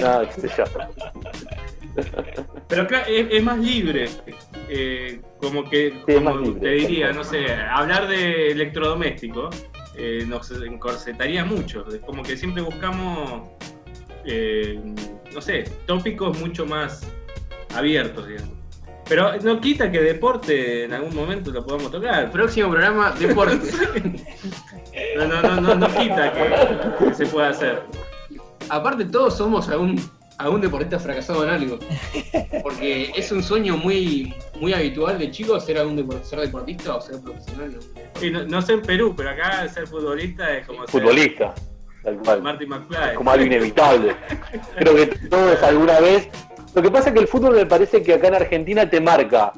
nada, qué sé yo. Pero claro, es, es más libre. eh, como que, Sí, es como más libre, te diría, no sé, hablar de electrodoméstico eh, nos encorsetaría mucho. Es como que siempre buscamos, eh, no sé, tópicos mucho más abiertos, digamos. Pero no quita que deporte en algún momento lo podamos tocar. Próximo programa, deportes. No, no, no, no, no quita que, que se pueda hacer. Aparte, todos somos algún, algún deportista fracasado en algo. Porque es un sueño muy, muy habitual de chicos ser algún depor- ser deportista o ser profesional. ¿no? Sí, no, no sé en Perú, pero acá ser futbolista es como ser Futbolista, tal cual. Marty McFly. como algo inevitable. Creo que todos alguna vez. Lo que pasa es que el fútbol me parece que acá en Argentina te marca.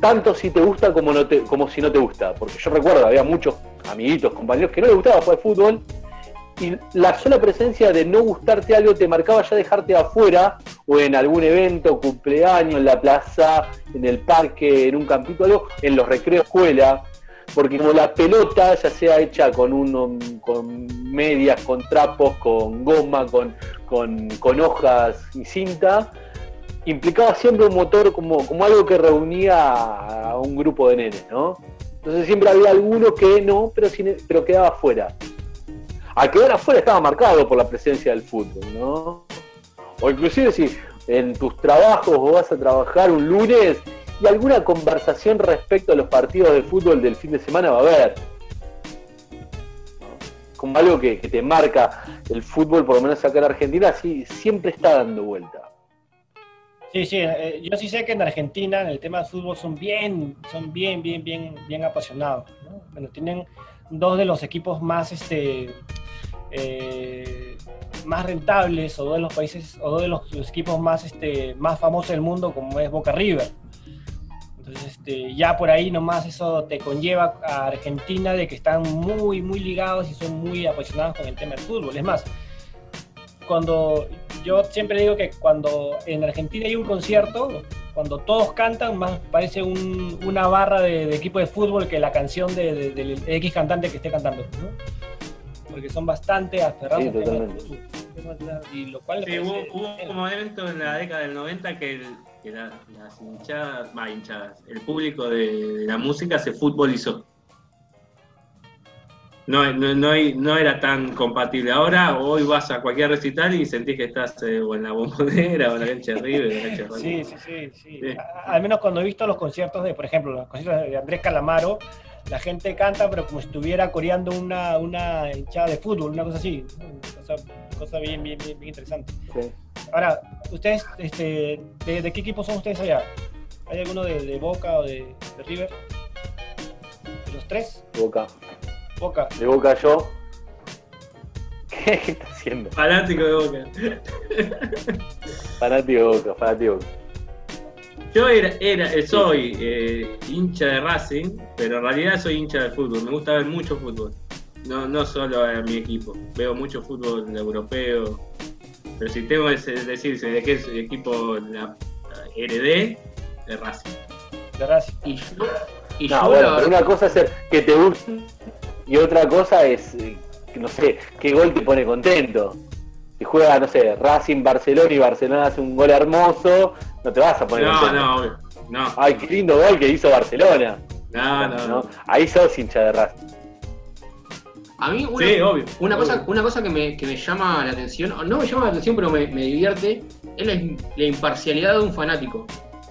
Tanto si te gusta como, no te, como si no te gusta. Porque yo recuerdo, había muchos amiguitos, compañeros que no les gustaba jugar fútbol y la sola presencia de no gustarte algo te marcaba ya dejarte afuera o en algún evento, cumpleaños, en la plaza, en el parque, en un campito, algo, en los recreos escuela, porque como la pelota ya sea hecha con uno, con medias, con trapos, con goma, con, con, con hojas y cinta, implicaba siempre un motor como, como algo que reunía a un grupo de nenes, ¿no? Entonces siempre había alguno que no, pero, sin- pero quedaba fuera. A quedar afuera estaba marcado por la presencia del fútbol, ¿no? O inclusive si en tus trabajos vos vas a trabajar un lunes y alguna conversación respecto a los partidos de fútbol del fin de semana va a haber. Como algo que, te marca el fútbol, por lo menos acá en Argentina, sí, siempre está dando vuelta. Sí, sí, eh, yo sí sé que en Argentina en el tema del fútbol son bien, son bien, bien, bien, bien apasionados. ¿no? Bueno, tienen dos de los equipos más, este, eh, más rentables o dos de los países o dos de los, los equipos más, este, más famosos del mundo como es Boca River. Entonces, este, ya por ahí nomás eso te conlleva a Argentina de que están muy, muy ligados y son muy apasionados con el tema del fútbol. Es más, cuando yo siempre digo que cuando en Argentina hay un concierto, cuando todos cantan, más parece un- una barra de, de equipo de fútbol que la canción de, de- del X cantante que esté cantando, ¿no? Porque son bastante aferrados Sí, al tema del totalmente. fútbol. Y lo cual me Sí, hubo, hubo un momento en la década del 90 que, el- que la- las hinchadas, va, hinchadas, el público de, de la música se futbolizó. No, no, no, era tan compatible. Ahora, hoy vas a cualquier recital y sentís que estás eh, o en la bombonera o en la cancha de River. o en la cancha de Sí, sí, sí, sí. Sí. Al menos cuando he visto los conciertos de, por ejemplo, los conciertos de Andrés Calamaro, la gente canta, pero como si estuviera coreando una, una hinchada de fútbol, una cosa así. Cosa, cosa bien, bien, bien, bien interesante. Sí. Ahora, ustedes, este, de, de qué equipo son ustedes allá? ¿Hay alguno de, de Boca o de, de River? ¿De los tres? Boca. Boca. De Boca yo. ¿Qué está haciendo? Fanático de Boca. Fanático de Boca, fanático de Boca. Yo era, era eh, soy eh, hincha de Racing, pero en realidad soy hincha de fútbol. Me gusta ver mucho fútbol. No, no solo a mi equipo. Veo mucho fútbol europeo. Pero si tengo que decir de qué es el equipo la, heredé, de Racing. De Racing. Y yo, y No, yo bueno, la una cosa es que te guste y otra cosa es, eh, que no sé, qué gol te pone contento. Si juega, no sé, Racing, Barcelona y Barcelona hace un gol hermoso, no te vas a poner No, contento. no, obvio. No, Ay, qué lindo gol que hizo Barcelona. no, no. ¿no? Ahí sos hincha de Racing. A mí una, Sí, obvio. una cosa, una cosa que, me, que me llama la atención, o no me llama la atención, pero me, me divierte, es la, la imparcialidad de un fanático.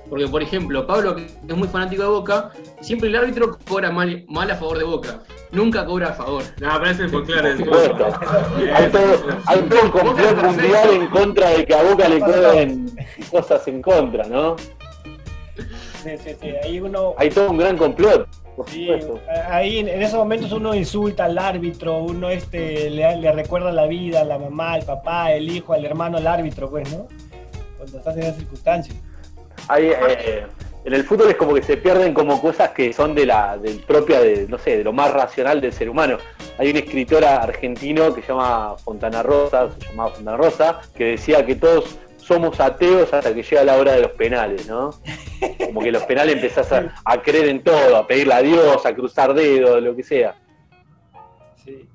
Porque, por ejemplo, Pablo, que es muy fanático de Boca, siempre el árbitro cobra mal, mal a favor de Boca. Nunca cobra a favor. No, pero ese es folclore. Hay todo, hay todo un complot mundial en contra de que a Boca le cobren cosas en contra, ¿no? Sí, sí, sí. Ahí uno, Hay todo un gran complot, por Sí, supuesto. ahí en esos momentos uno insulta al árbitro, uno este, le, le recuerda la vida, a la mamá, al papá, el hijo, al hermano, al árbitro, pues, ¿no? Cuando estás en esas circunstancias. Hay, eh, en el fútbol es como que se pierden como cosas que son de la propia de no sé de lo más racional del ser humano. Hay un escritor argentino que se llama Fontana Rosa se llamaba Fontana Rosa que decía que todos somos ateos hasta que llega la hora de los penales no como que los penales empezás a, creer en todo a pedirle a Dios a cruzar dedos lo que sea. Sí.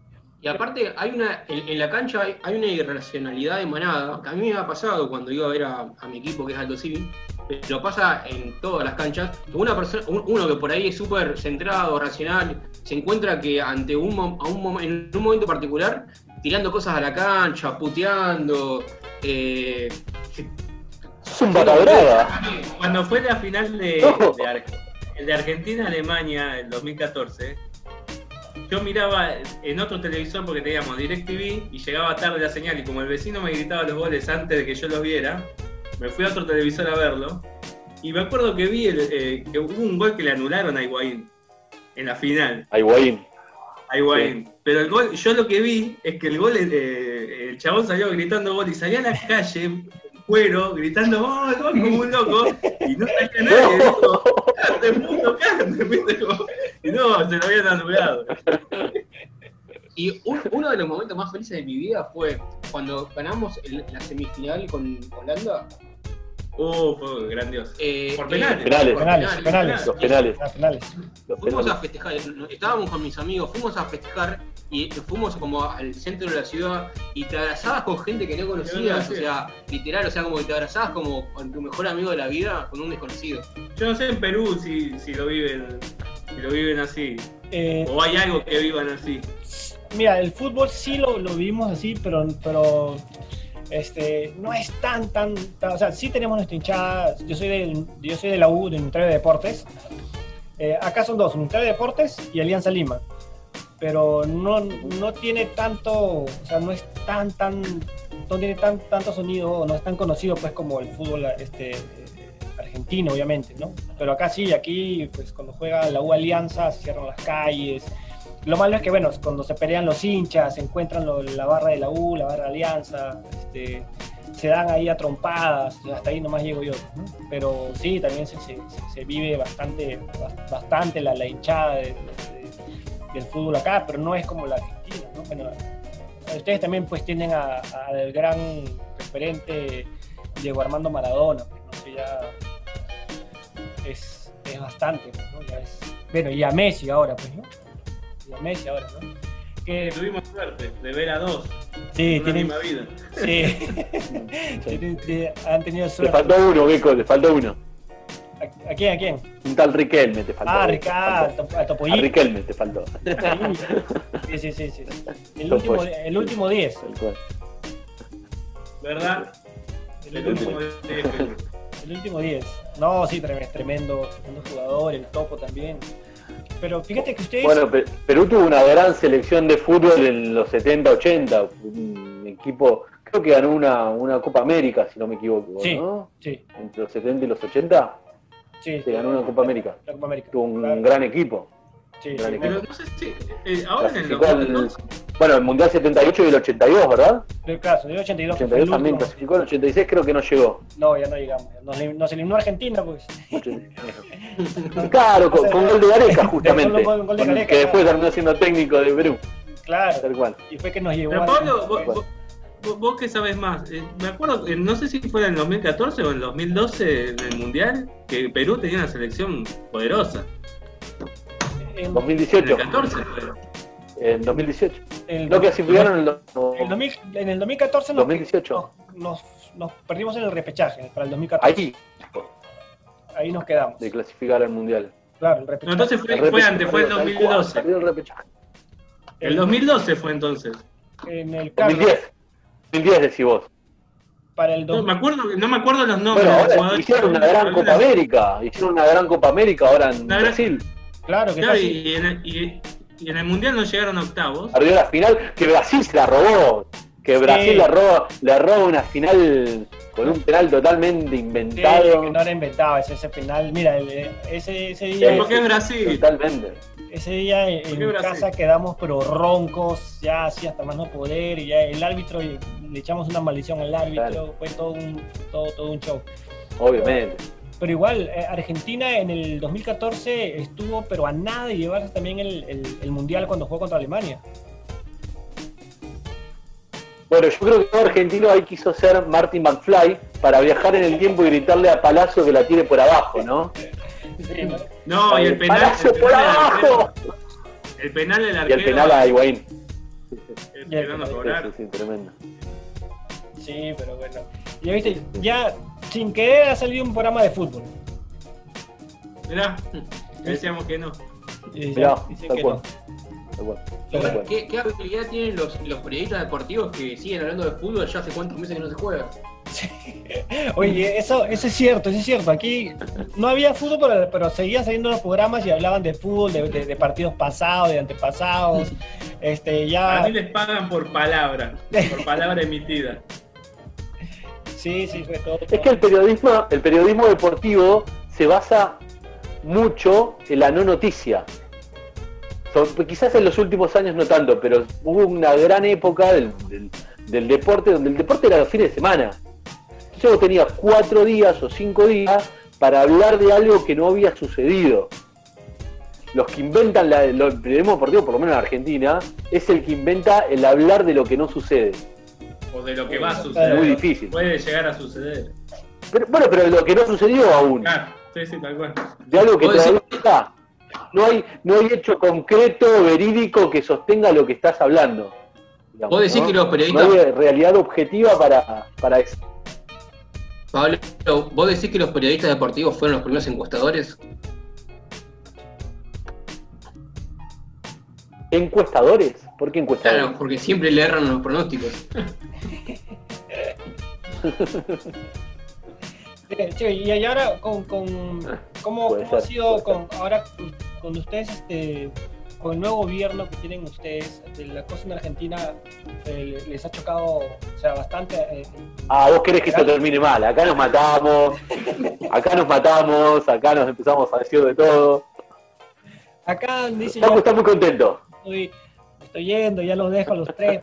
Y aparte, hay una, en, la cancha hay, una irracionalidad de manada, que a mí me ha pasado cuando iba a ver a, a mi equipo que es Alto Civil, pero pasa en todas las canchas. Una persona, un- uno que por ahí es súper centrado, racional, se encuentra que ante un, mo- a un, en un momento particular, tirando cosas a la cancha, puteando, eh, es un Cuando fue la final de, de Ar- de Argentina-Alemania en 2014, yo miraba en otro televisor porque teníamos DirecTV y llegaba tarde la señal y como el vecino me gritaba los goles antes de que yo los viera, me fui a otro televisor a verlo y me acuerdo que vi el, eh, que hubo un gol que le anularon a Higuaín en la final. a Higuaín a Higuaín. Pero el gol, yo lo que vi es que el gol, eh, el chabón salió gritando gol y salía a la calle, en cuero, gritando gol, gol, como un loco, y no salía nadie. Cante, ¿viste? Como- Y no, se lo habían anulado. Y un- uno de los momentos más felices de mi vida fue cuando ganamos el- la semifinal con Holanda. Uh, fue grandioso. eh, Por eh, penales. Penales. por Penales, penales. Los penales. Ah, penales. Los Fuimos a penales. festejar, estábamos con mis amigos, fuimos a festejar y fuimos como al centro de la ciudad y te abrazabas con gente que no conocías, o sea, literal, o sea, como que te abrazabas como con tu mejor amigo de la vida con un desconocido. Yo no sé en Perú si, si lo viven si lo viven así. Eh, O hay algo que vivan así. Mira, el fútbol sí lo, lo vivimos así, pero, pero este, no es tan, tan, tan- O sea, sí tenemos nuestra hinchada. Yo soy, del, yo soy de la U, del Ministerio de Deportes. Eh, acá son dos, Ministerio de Deportes y Alianza Lima. Pero no, no tiene tanto, o sea, no es tan, tan, no tiene tan, tanto sonido, no es tan conocido pues como el fútbol este, argentino, obviamente, ¿no? Pero acá sí, aquí, pues cuando juega la U Alianza, cierran las calles, lo malo es que, bueno, cuando se pelean los hinchas, se encuentran la barra de la U, la barra de Alianza, este, se dan ahí a trompadas, hasta ahí nomás llego yo. Pero sí, también se, se- vive bastante, bas- bastante la, la hinchada de- de- del fútbol acá, pero no es como la Argentina. ¿no? Bueno, ustedes también pues tienen al gran referente Diego Armando Maradona, pues, que ya es, es bastante. Ya es- bueno, y a Messi ahora, pues, ¿no? Y a Messi ahora, ¿no? Que Tuvimos suerte de ver a dos sí, en tienen, misma vida. sí, han tenido Te suerte. faltó uno, Beco, te faltó uno. ¿A, a quién? ¿A quién? Un tal Riquelme te faltó. Ah, Ricardo, faltó. a A Topollillo. Riquelme te faltó. Sí, sí, sí, sí. El último, el último 10. Tal cual. ¿Verdad? El El último, último de- el último 10. No, sí, tremendo, tremendo jugador, el Topo también. Pero fíjate que ustedes... Bueno, Pe- Perú tuvo una gran selección de fútbol en los 70-80. Un equipo, creo que ganó una, una Copa América, si no me equivoco, Sí. ¿no? Sí, Entre los 70 y los 80 sí. se ganó una Copa América. La Copa América. Tuvo un Claro, gran equipo. Sí, sí. Pero no sé si. eh, ahora en el 2002. bueno, el Mundial 78 y el 82, ¿verdad? Del caso, del 82, que fue 82 el también clasificó, el 86 creo que no llegó. No, ya no llegamos. Nos, nos eliminó Argentina, pues. Claro, con, con gol de Gareca justamente. Con de con el Gareca, que después terminó siendo técnico de Perú, Claro. tal cual. Y fue que nos llevó Pero Pablo, vos, vos, vos- vos que sabes más, eh, me acuerdo, eh, no sé si fue en el 2014 o en el 2012 en el Mundial, que Perú tenía una selección poderosa. En, En 2018. el 14 fue. En 2018. el- No clasificaron en el no, en el 2000 en el 2014 nos, 2018. nos, nos- nos perdimos en el repechaje para el 2014. Ahí Ahí nos quedamos. de clasificar al mundial. Claro, el No, repechaje. entonces fue, El fue repechaje, antes, fue el tal cual, 2012. perdió el repechaje. El 2012 fue entonces. en el carro, 2010. 2010 decís vos. para el No, 2000. me acuerdo, no me acuerdo los nombres Bueno, ahora hicieron una gran Copa América. Hicieron una gran Copa América ahora en Una gran- Brasil. Claro, que Claro, casi- y, en el, y- y en el Mundial no llegaron a octavos. Perdió la final, que Brasil se la robó. Que Sí. Brasil le roba, le roba una final con un penal totalmente Sí, inventado. que no era inventado ese, ese penal. Mira, el- ese, ese Sí, día, porque es Brasil. Totalmente. ese día en, casa quedamos pero roncos, ya así hasta más no poder, y ya el árbitro, le echamos una maldición al árbitro, Claro. fue todo un, todo, todo un show. Obviamente. Pero igual, eh, Argentina en el 2014 estuvo, pero a nada de llevarse también el, el- el Mundial cuando jugó contra Alemania. Bueno, yo creo que todo argentino ahí quiso ser Martin McFly para viajar en el tiempo y gritarle a Palacio que la tire por abajo, ¿no? No, y el penal. ¡Palacio el por penal del abajo! arquero- El penal del Y arquero. el penal a Higuaín. Esperando a Sí, cobrar. sí, sí, tremendo. Sí, pero bueno. Ya viste, ya sin querer ha salido un programa de fútbol. Mirá, decíamos que no. Y Mirá, ya dicen tal que cual. no. Tal cual. Pero Tal cual. ¿Qué, qué habilidad tienen los, los periodistas deportivos que siguen hablando de fútbol ya hace cuántos meses que no se juega? Oye, eso, eso es cierto, eso es cierto. Aquí no había fútbol, pero, pero seguían saliendo los programas y hablaban de fútbol, de, de- de partidos pasados, de antepasados. Este, A ya. mí les pagan por palabra, por palabra emitida. Es que el periodismo, el periodismo deportivo se basa mucho en la no noticia. So- quizás en los últimos años no tanto, pero hubo una gran época del, del- deporte, donde el deporte era los fines de semana. Entonces vos tenías cuatro días o cinco días para hablar de algo que no había sucedido. los que inventan el periodismo deportivo, por lo menos en Argentina, es el que inventa el hablar de lo que no sucede. O de lo que va a suceder. muy difícil. Puede llegar a suceder. Pero, bueno, pero lo que no sucedió aún, Claro, sí, sí, tal cual. de algo que todavía decís- está. No hay, no hay hecho concreto, verídico, que sostenga lo que estás hablando. digamos, Vos decís ¿no? que los periodistas, No hay realidad objetiva para, para eso. Pablo, vos decís que los periodistas deportivos fueron los primeros encuestadores. ¿Encuestadores? ¿Por qué encuestadores? Claro, porque siempre le erran los pronósticos. Che, y ahora con, con cómo, ha sido con ahora con ustedes este con el nuevo gobierno que tienen ustedes de la cosa en Argentina eh, les ha chocado o sea bastante eh, Ah, vos querés que esto termine mal. Acá nos matamos, acá nos matamos, acá nos empezamos a decir de todo. acá dice Paco yo está muy contento. estoy, estoy yendo ya los dejo a los tres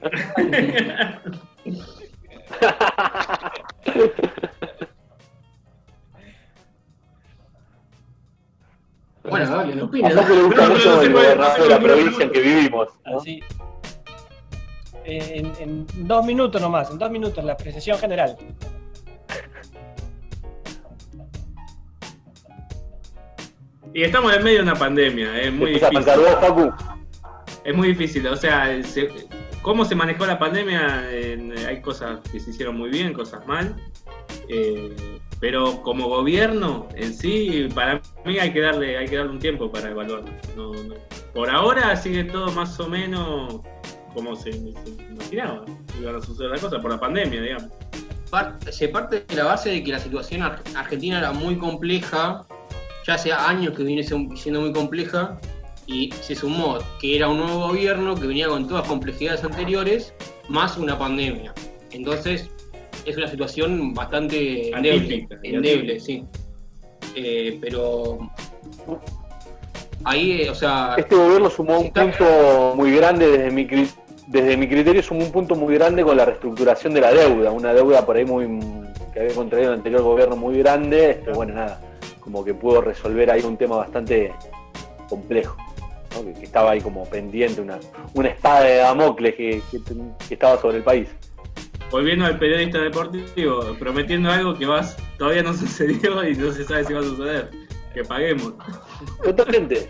Bueno, dale, no A opines. Paco le gusta No, mucho no el gobernador no de la provincia en que vivimos. ¿no? así Eh, en, en dos minutos nomás en dos minutos la apreciación general Y estamos en medio de una pandemia, es muy Empieza a difícil. pensar vos, Facu. Es muy difícil, o sea, se- cómo se manejó la pandemia, hay cosas que se hicieron muy bien, cosas mal, eh, pero como gobierno en sí, para mí hay que darle, hay que darle un tiempo para evaluarlo. Por ahora sigue todo más o menos como se, se imaginaba, iban a suceder las cosas por la pandemia, digamos. Se parte de la base de que la situación ar- argentina era muy compleja, ya hace años que viene siendo muy compleja, y se sumó que era un nuevo gobierno que venía con todas las complejidades anteriores, más una pandemia. Entonces, es una situación bastante endeble, sí. Eh, pero ahí, eh, o sea, Este gobierno sumó un Está- punto muy grande desde mi, cri- desde mi criterio, sumó un punto muy grande con la reestructuración de la deuda. Una deuda por ahí muy que había contraído el anterior gobierno muy grande. Este, bueno, nada, como que pudo resolver ahí un tema bastante complejo. ¿No? Que, que estaba ahí como pendiente, una, una espada de Damocles que, que- que estaba sobre el país. Volviendo al periodista deportivo, prometiendo algo que vas, todavía no sucedió y no se sabe si va a suceder. Que paguemos. Totalmente.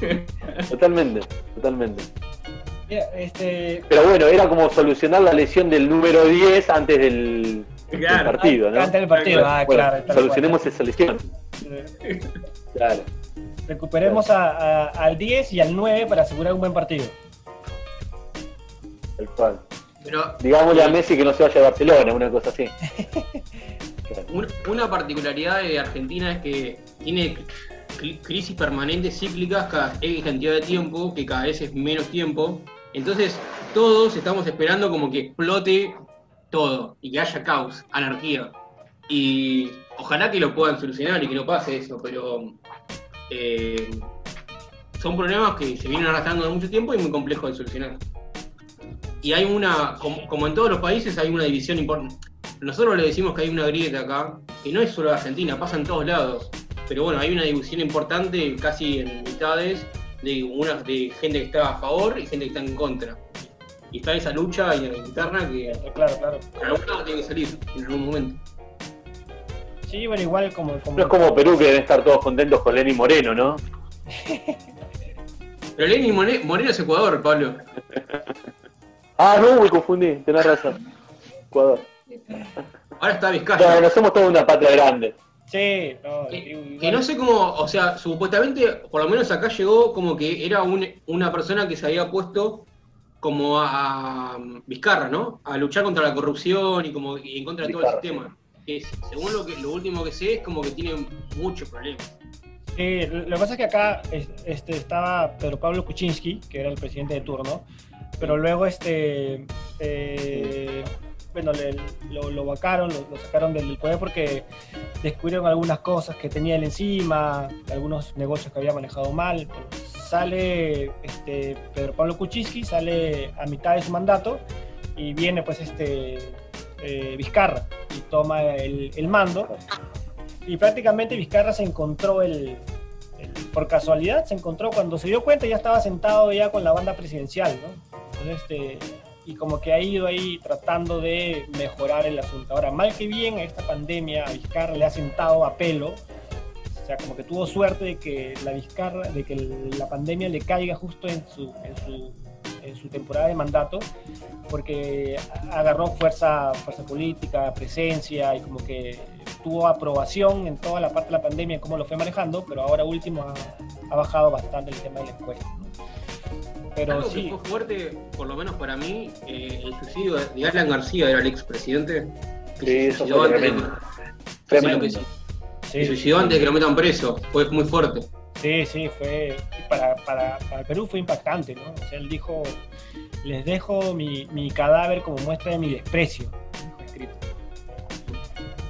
totalmente, totalmente. Este Pero bueno, era como solucionar la lesión del número 10 antes del, del Claro. partido, ¿no? antes del partido ah Bueno, claro tal solucionemos esa lesión. Claro. Recuperemos a- a- al 10 y al 9 para asegurar un buen partido Tal cual. pero Digámosle a Messi que no se vaya a Barcelona, una cosa así. Claro. Una particularidad de Argentina es que tiene cri- crisis permanentes cíclicas cada X cantidad de tiempo, que cada vez es menos tiempo. Entonces, todos estamos esperando como que explote todo y que haya caos, anarquía. Y ojalá que lo puedan solucionar y que no pase eso, pero eh, son problemas que se vienen arrastrando de mucho tiempo y muy complejos de solucionar. Y hay una, como, como en todos los países, hay una división importante. Nosotros le decimos que hay una grieta acá, que no es solo Argentina, pasa en todos lados. Pero bueno, hay una división importante, casi en mitades, de, una, de gente que está a favor y gente que está en contra. Y está esa lucha interna que claro claro por algún lado tiene que salir en algún momento. Sí bueno igual como, como No es como Perú que deben estar todos contentos con Lenny Moreno, ¿no? Pero Lenin More- Moreno es Ecuador, Pablo. Ah, no, me confundí, tenés razón. Ecuador. Ahora está Bueno, Vizcaya. nos somos toda una patria grande. sí no, Que, no sé cómo, o sea, supuestamente, por lo menos acá llegó como que era un- una persona que se había puesto como a, a Vizcarra, ¿no? A luchar contra la corrupción y como y en contra de todo el sistema. Según lo que lo último que sé es como que tiene muchos problemas. Sí, lo que pasa es que acá es- este, estaba Pedro Pablo Kuczynski, que era el presidente de turno, pero luego este, eh, bueno, lo, vacaron, lo sacaron del poder porque descubrieron algunas cosas que tenía él encima, algunos negocios que había manejado mal. Sale este, Pedro Pablo Kuczynski, sale a mitad de su mandato y viene pues este eh, Vizcarra y toma el, mando. Y prácticamente Vizcarra se encontró el, por casualidad se encontró, cuando se dio cuenta ya estaba sentado ya con la banda presidencial, este, y como que ha ido ahí tratando de mejorar el asunto. Ahora, mal que bien, a esta pandemia a Vizcarra le ha sentado a pelo, o sea, como que tuvo suerte de que la Vizcarra, de que la pandemia le caiga justo en su, en su temporada de mandato, porque agarró fuerza, fuerza política, presencia y como que tuvo aprobación en toda la parte de la pandemia, en cómo lo fue manejando, pero ahora último ha, ha bajado bastante el tema de la encuesta. ¿no? Pero Algo sí, que fue fuerte, por lo menos para mí, eh, el suicidio de Alan García, era el expresidente. Sí, se eso suicidó fue antes de- tremendo. Tremendo. Se suicidó antes de que lo metan preso. Fue muy fuerte. Sí, sí, fue. Para, para, para Perú fue impactante, ¿no? O sea, él dijo: Les dejo mi, mi cadáver como muestra de mi desprecio. dijo escrito.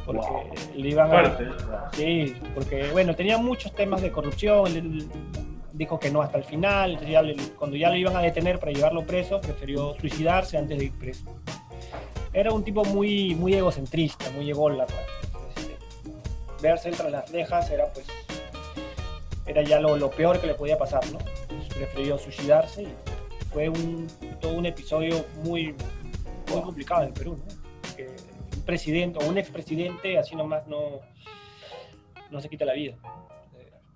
Porque Wow. le iban a. Sí, porque, bueno, tenía muchos temas de corrupción. Él dijo que no hasta el final. ya le- cuando ya lo iban a detener para llevarlo preso, prefirió suicidarse antes de ir preso. Era un tipo muy, muy egocentrista, muy ególatra. Este, verse entre las rejas era pues era ya lo, lo peor que le podía pasar, ¿no? Prefirió suicidarse y fue un, todo un episodio muy, muy complicado en Perú, ¿no? Que un presidente o un expresidente así nomás no, no se quita la vida.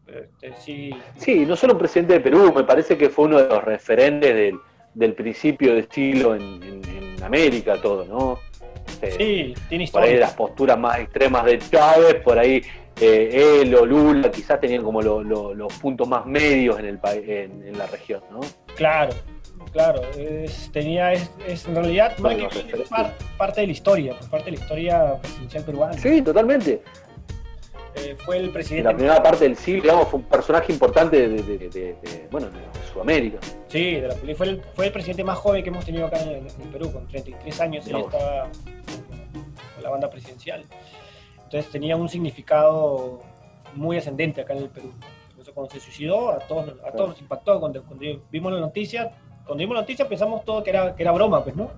Eh, este, sí, Sí, no solo un presidente de Perú, me parece que fue uno de los referentes del, del principio de siglo en, en- en América, todo, ¿no? Sí, tiene por ahí historia. las posturas más extremas de Chávez, por ahí eh, él o Lula quizás tenían como lo- lo- los puntos más medios en, el en, en la región, ¿no? Claro, claro. es- tenía, es, es en realidad bien, es par- parte de la historia, pues, parte de la historia presidencial peruana. Sí, totalmente. Eh, fue el En presidente la primera parte del siglo, digamos, fue un personaje importante de, de- de- bueno, Sudamérica. Sí, de la fue, el, fue el presidente más joven que hemos tenido acá en, en Perú, con 33 años, él estaba con la banda presidencial. Entonces tenía un significado muy ascendente acá en el Perú. Eso cuando se suicidó, a todos, a todos nos impactó. Cuando, cuando vimos la noticia, cuando vimos la noticia pensamos todo que era, que era broma, pues, ¿no?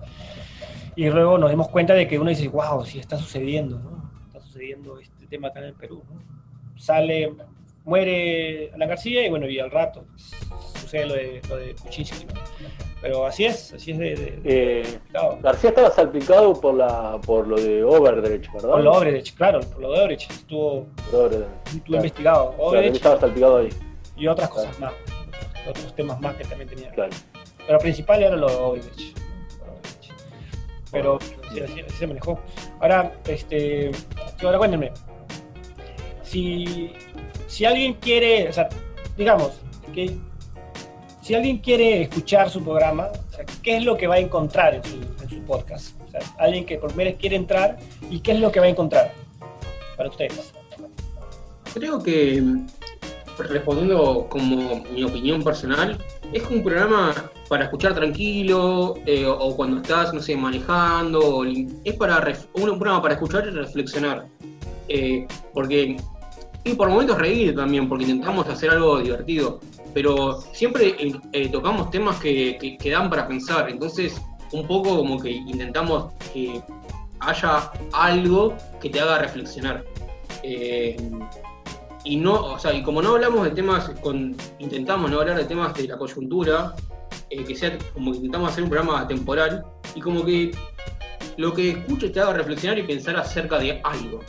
Y luego nos dimos cuenta de que uno dice, wow, sí está sucediendo, ¿no? Está sucediendo este tema acá en el Perú, ¿no? Sale, muere Alan García y bueno, y al rato pues, sucede lo de, lo de Kuczynski, ¿no? Pero así es, así es de... de- de Eh. García estaba salpicado por la por lo de Overdrecht, ¿verdad? Por lo Obrecht, claro, por lo de Obrecht estuvo, estuvo Claro. investigado. Claro, Obrecht estaba salpicado ahí, y otras cosas más, otros temas más que también tenía. claro. Pero principal era lo de. Obrecht. Pero sí, así, así se manejó. Ahora, este, ahora cuéntenme. Si, si alguien quiere, o sea, digamos, que si alguien quiere escuchar su programa, o sea, ¿qué es lo que va a encontrar en su, en su podcast? O sea, alguien que por primera vez quiere entrar y qué es lo que va a encontrar para ustedes. Creo que, respondiendo como mi opinión personal, es un programa para escuchar tranquilo, eh, o cuando estás, no sé, manejando, es para un programa para escuchar y reflexionar. Eh, porque, y por momentos reír también, porque intentamos hacer algo divertido, pero siempre eh, eh, tocamos temas que, dan para pensar, entonces un poco como que intentamos que haya algo que te haga reflexionar. Eh, y no, o sea, y como no hablamos de temas, con, intentamos no hablar de temas de la coyuntura, que sea como que intentamos hacer un programa temporal, y como que lo que escuches te haga reflexionar y pensar acerca de algo.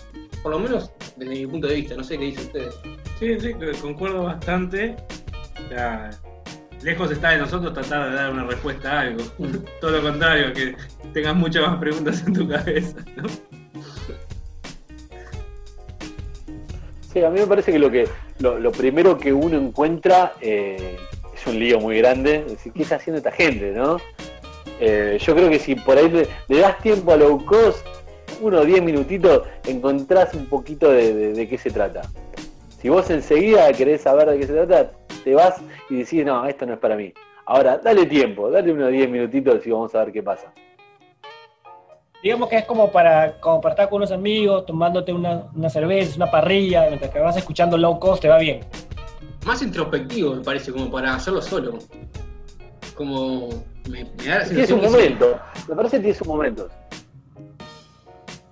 Por lo menos desde mi punto de vista, no sé qué dicen ustedes. Sí, sí, concuerdo bastante. O sea, lejos está de nosotros tratar de dar una respuesta a algo. Todo lo contrario, que tengas muchas más preguntas en tu cabeza. ¿no? Sí, a mí me parece que lo que lo, lo primero que uno encuentra eh, es un lío muy grande. Es decir, ¿qué está haciendo esta gente, no? Eh, yo creo que si por ahí le, le das tiempo a low cost, uno o diez minutitos, encontrás un poquito de, de- de qué se trata. Si vos enseguida querés saber de qué se trata, te vas y decís, no, esto no es para mí. Ahora, dale tiempo, dale unos 10 minutitos y vamos a ver qué pasa. Digamos que es como para, como para estar con unos amigos, tomándote una, una cerveza, una parrilla, mientras que vas escuchando low cost, te va bien. Más introspectivo me parece, como para hacerlo solo. Como me, me da la Tiene su sensación que sí. momento, me parece que tiene sus momentos.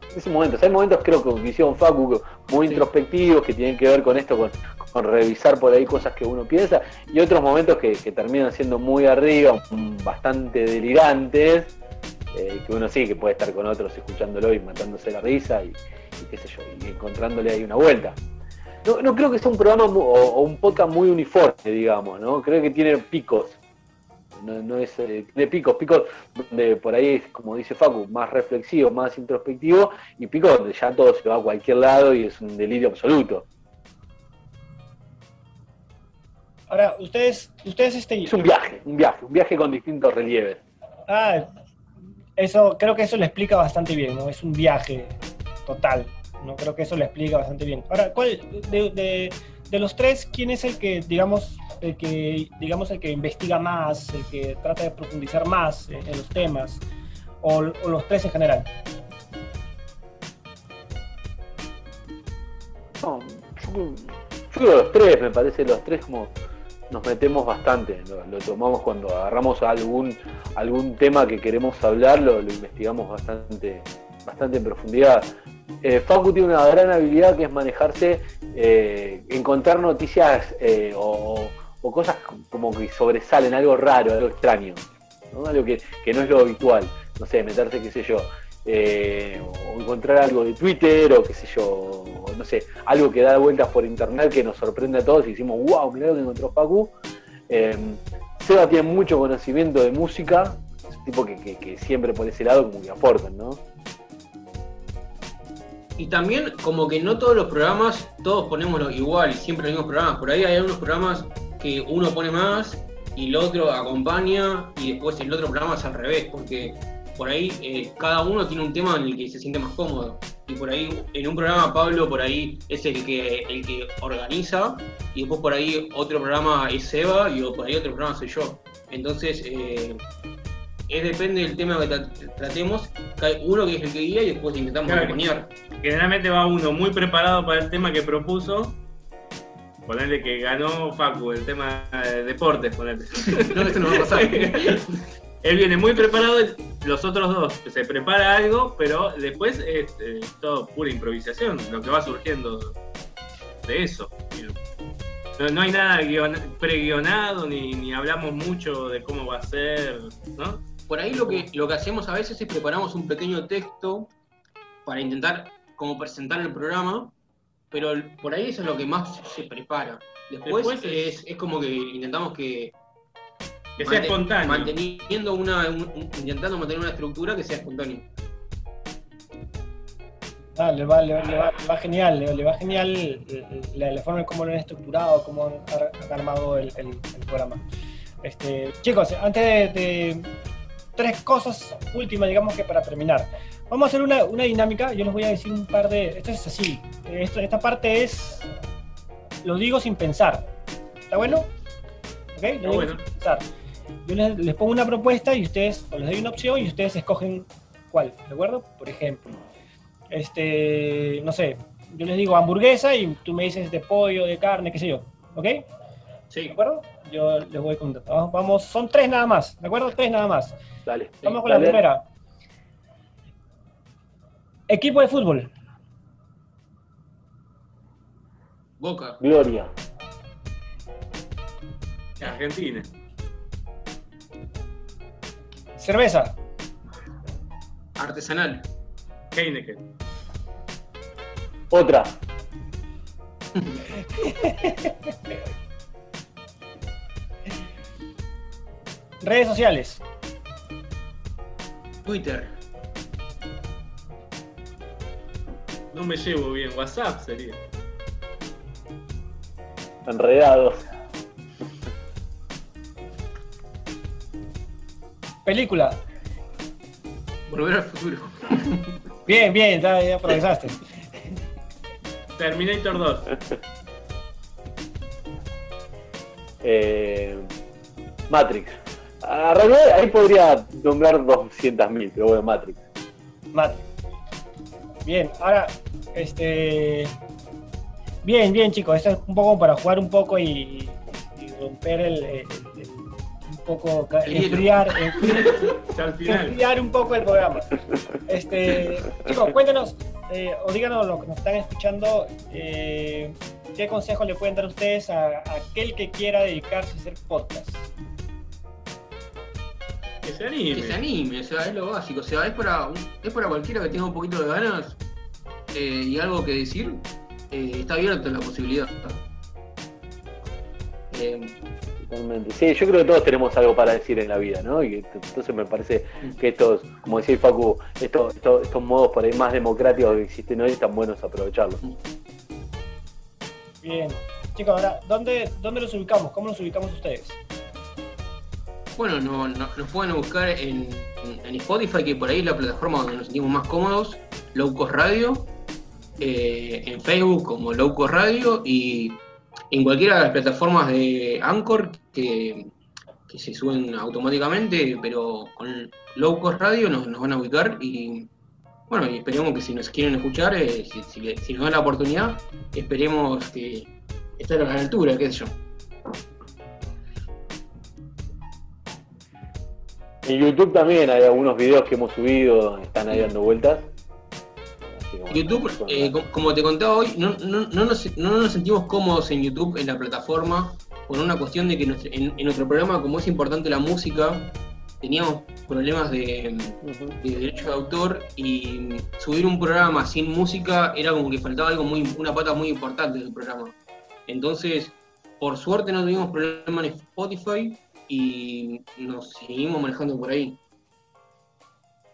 Tiene sus momentos. Hay momentos, creo que hicieron Facu, muy Sí. introspectivos que tienen que ver con esto, con, revisar por ahí cosas que uno piensa, y otros momentos que, terminan siendo muy arriba, mm, bastante delirantes, eh, que uno sí que puede estar con otros escuchándolo y matándose la risa y, qué sé yo, y encontrándole ahí una vuelta. No, no creo que sea un programa o un podcast muy uniforme, digamos, ¿no? Creo que tiene picos. No, no es, eh, tiene picos, picos donde por ahí es, como dice Facu, más reflexivo, más introspectivo, y picos donde ya todo se va a cualquier lado y es un delirio absoluto. Ahora, ustedes, ustedes este, Es un viaje, un viaje, un viaje con distintos relieves. Ah, eso, creo que eso le explica bastante bien, ¿no? Es un viaje total, ¿no? Creo que eso le explica bastante bien. Ahora, ¿cuál, de, de- de los tres, quién es el que, digamos, el que, digamos, el que investiga más, el que trata de profundizar más en, en los temas? O, o los tres en general? No, yo, yo creo los tres, me parece, los tres como nos metemos bastante, lo, tomamos cuando agarramos algún, algún tema que queremos hablar, lo, investigamos bastante, bastante en profundidad. Eh, Facu tiene una gran habilidad que es manejarse, eh, encontrar noticias eh, o, cosas como que sobresalen, algo raro, algo extraño, algo que, que no es lo habitual, no sé, meterse, qué sé yo, eh, o encontrar algo de Twitter o qué sé yo, no sé, algo que da vueltas por internet que nos sorprende a todos y decimos, wow, mirá lo que encontró Facu. Eh, Seba tiene mucho conocimiento de música, es un tipo que, siempre por ese lado como que aportan, ¿no? Y también como que no todos los programas, todos ponemos igual, siempre los mismos programas. Por ahí hay algunos programas que uno pone más y el otro acompaña y después el otro programa es al revés, porque por ahí eh, cada uno tiene un tema en el que se siente más cómodo. Y por ahí en un programa Pablo por ahí es el que el que organiza y después por ahí otro programa es Seba y por ahí otro programa soy yo. Entonces eh, es depende del tema que tra- tratemos, hay uno que es el que guía y después intentamos Claro. acompañar. Generalmente va uno muy preparado para el tema que propuso. Ponerle que ganó Facu, el tema de deportes, ponerle. No, eso no va a pasar. Él viene muy preparado, los otros dos se prepara algo, pero después es eh, todo pura improvisación, lo que va surgiendo de eso. No, no hay nada guion- pre-guionado, ni, ni hablamos mucho de cómo va a ser, ¿no? Por ahí lo que, lo que hacemos a veces es preparamos un pequeño texto para intentar como presentar el programa, pero por ahí eso es lo que más se prepara. Después, Después es- es, es como que intentamos que... Que sea espontáneo. Manteniendo una, un- un- intentando mantener una estructura que sea espontánea. Ah, le, va, le, va- le va- le va genial, le, le va genial eh, la, la forma en cómo lo han estructurado, cómo han, ar- han armado el, el- el programa. Este, chicos, antes de, de- tres cosas últimas, digamos que para terminar. Vamos a hacer una, una dinámica, yo les voy a decir un par de... Esto es así, esto- esta parte es... Lo digo sin pensar. ¿Está bueno? ¿Ok? Lo digo bueno. sin pensar. Yo les, les pongo una propuesta y ustedes, o les doy una opción y ustedes escogen cuál, ¿de acuerdo? Por ejemplo, este, no sé, yo les digo hamburguesa y tú me dices de pollo, de carne, qué sé yo, ¿ok? ¿De Sí. acuerdo? Yo les voy contando. Vamos, vamos, son tres nada más, ¿de acuerdo? Tres nada más. Dale. Vamos con la primera. Equipo de fútbol. Boca, Gloria. Argentina. Cerveza. artesanal, Heineken. Otra. Redes sociales. Twitter, No me llevo bien. WhatsApp sería. Enredados. Película. volver al futuro. Bien, bien, ya, ya progresaste. Terminator 2. Eh, Matrix. A realidad, ahí podría nombrar 200.000, pero bueno, Matrix. Mate. Bien, ahora, este. Bien, bien, chicos. Esto es un poco para jugar un poco y, y romper el, poco, enfriar, enfriar, un poco el programa. Este, chicos, cuéntenos, eh, o díganos lo que nos están escuchando, eh, ¿qué consejo le pueden dar ustedes a, a aquel que quiera dedicarse a hacer podcast? Que se anime. Que se anime, o sea, es lo básico. O sea, es para, un- es para cualquiera que tenga un poquito de ganas eh, y algo que decir. eh, está abierta la posibilidad. Totalmente. Sí, yo creo que todos tenemos algo para decir en la vida, ¿no? Y entonces me parece que estos, como decía Facu, estos, estos, estos modos por ahí más democráticos que existen hoy están buenos aprovecharlos. Bien. Chicos, ahora, ¿dónde, ¿dónde los ubicamos? ¿Cómo los ubicamos ustedes? bueno, no, no- nos pueden buscar en, en Spotify, que por ahí es la plataforma donde nos sentimos más cómodos. Low Cost Radio. eh, en Facebook como Low Cost Radio y en cualquiera de las plataformas de Anchor que, se suben automáticamente, pero con Low Cost Radio nos, van a ubicar y bueno, y esperemos que si nos quieren escuchar, eh, si, si nos dan la oportunidad, esperemos que estén a la altura, qué sé yo. En YouTube también hay algunos videos que hemos subido, están ahí dando vueltas. YouTube, eh, co- como te contaba hoy, no, no- no nos, no nos sentimos cómodos en YouTube, en la plataforma, por una cuestión de que nuestro- en, en nuestro programa, como es importante la música, teníamos problemas de, de derecho de autor y subir un programa sin música era como que faltaba algo muy, una pata muy importante del programa. Entonces, por suerte no tuvimos problema en Spotify y nos seguimos manejando por ahí.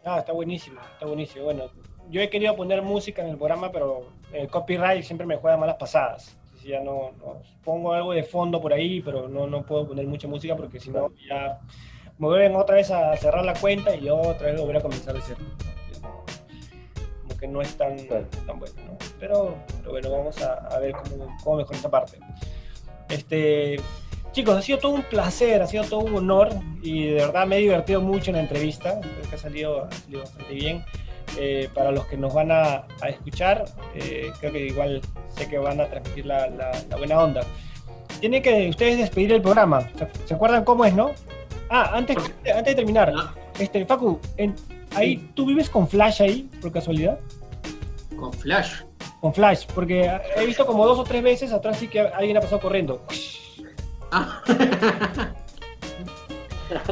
Ah, está buenísimo, está buenísimo. Bueno, yo he querido poner música en el programa, pero el copyright siempre me juega malas pasadas. Así ya no, no- pongo algo de fondo por ahí, pero no, no puedo poner mucha música porque si no ya me vuelven otra vez a cerrar la cuenta y yo otra vez volver a comenzar de cero. Como que no es tan, tan bueno, ¿no? Pero, pero bueno, vamos a, a ver cómo, cómo mejor esta parte. Este, chicos, ha sido todo un placer, ha sido todo un honor y de verdad me he divertido mucho en la entrevista. Creo que ha salido, ha salido bastante bien. Eh, para los que nos van a, a escuchar, eh, creo que igual sé que van a transmitir la, la- la buena onda. Tienen que ustedes despedir el programa. ¿Se, se acuerdan cómo es, no? Ah, antes, antes de terminar, Ah, este, Facu, en- ahí, ¿tú vives con Flash ahí, por casualidad? Con Flash. Con Flash, porque he visto como dos o tres veces atrás sí que alguien ha pasado corriendo. Ah.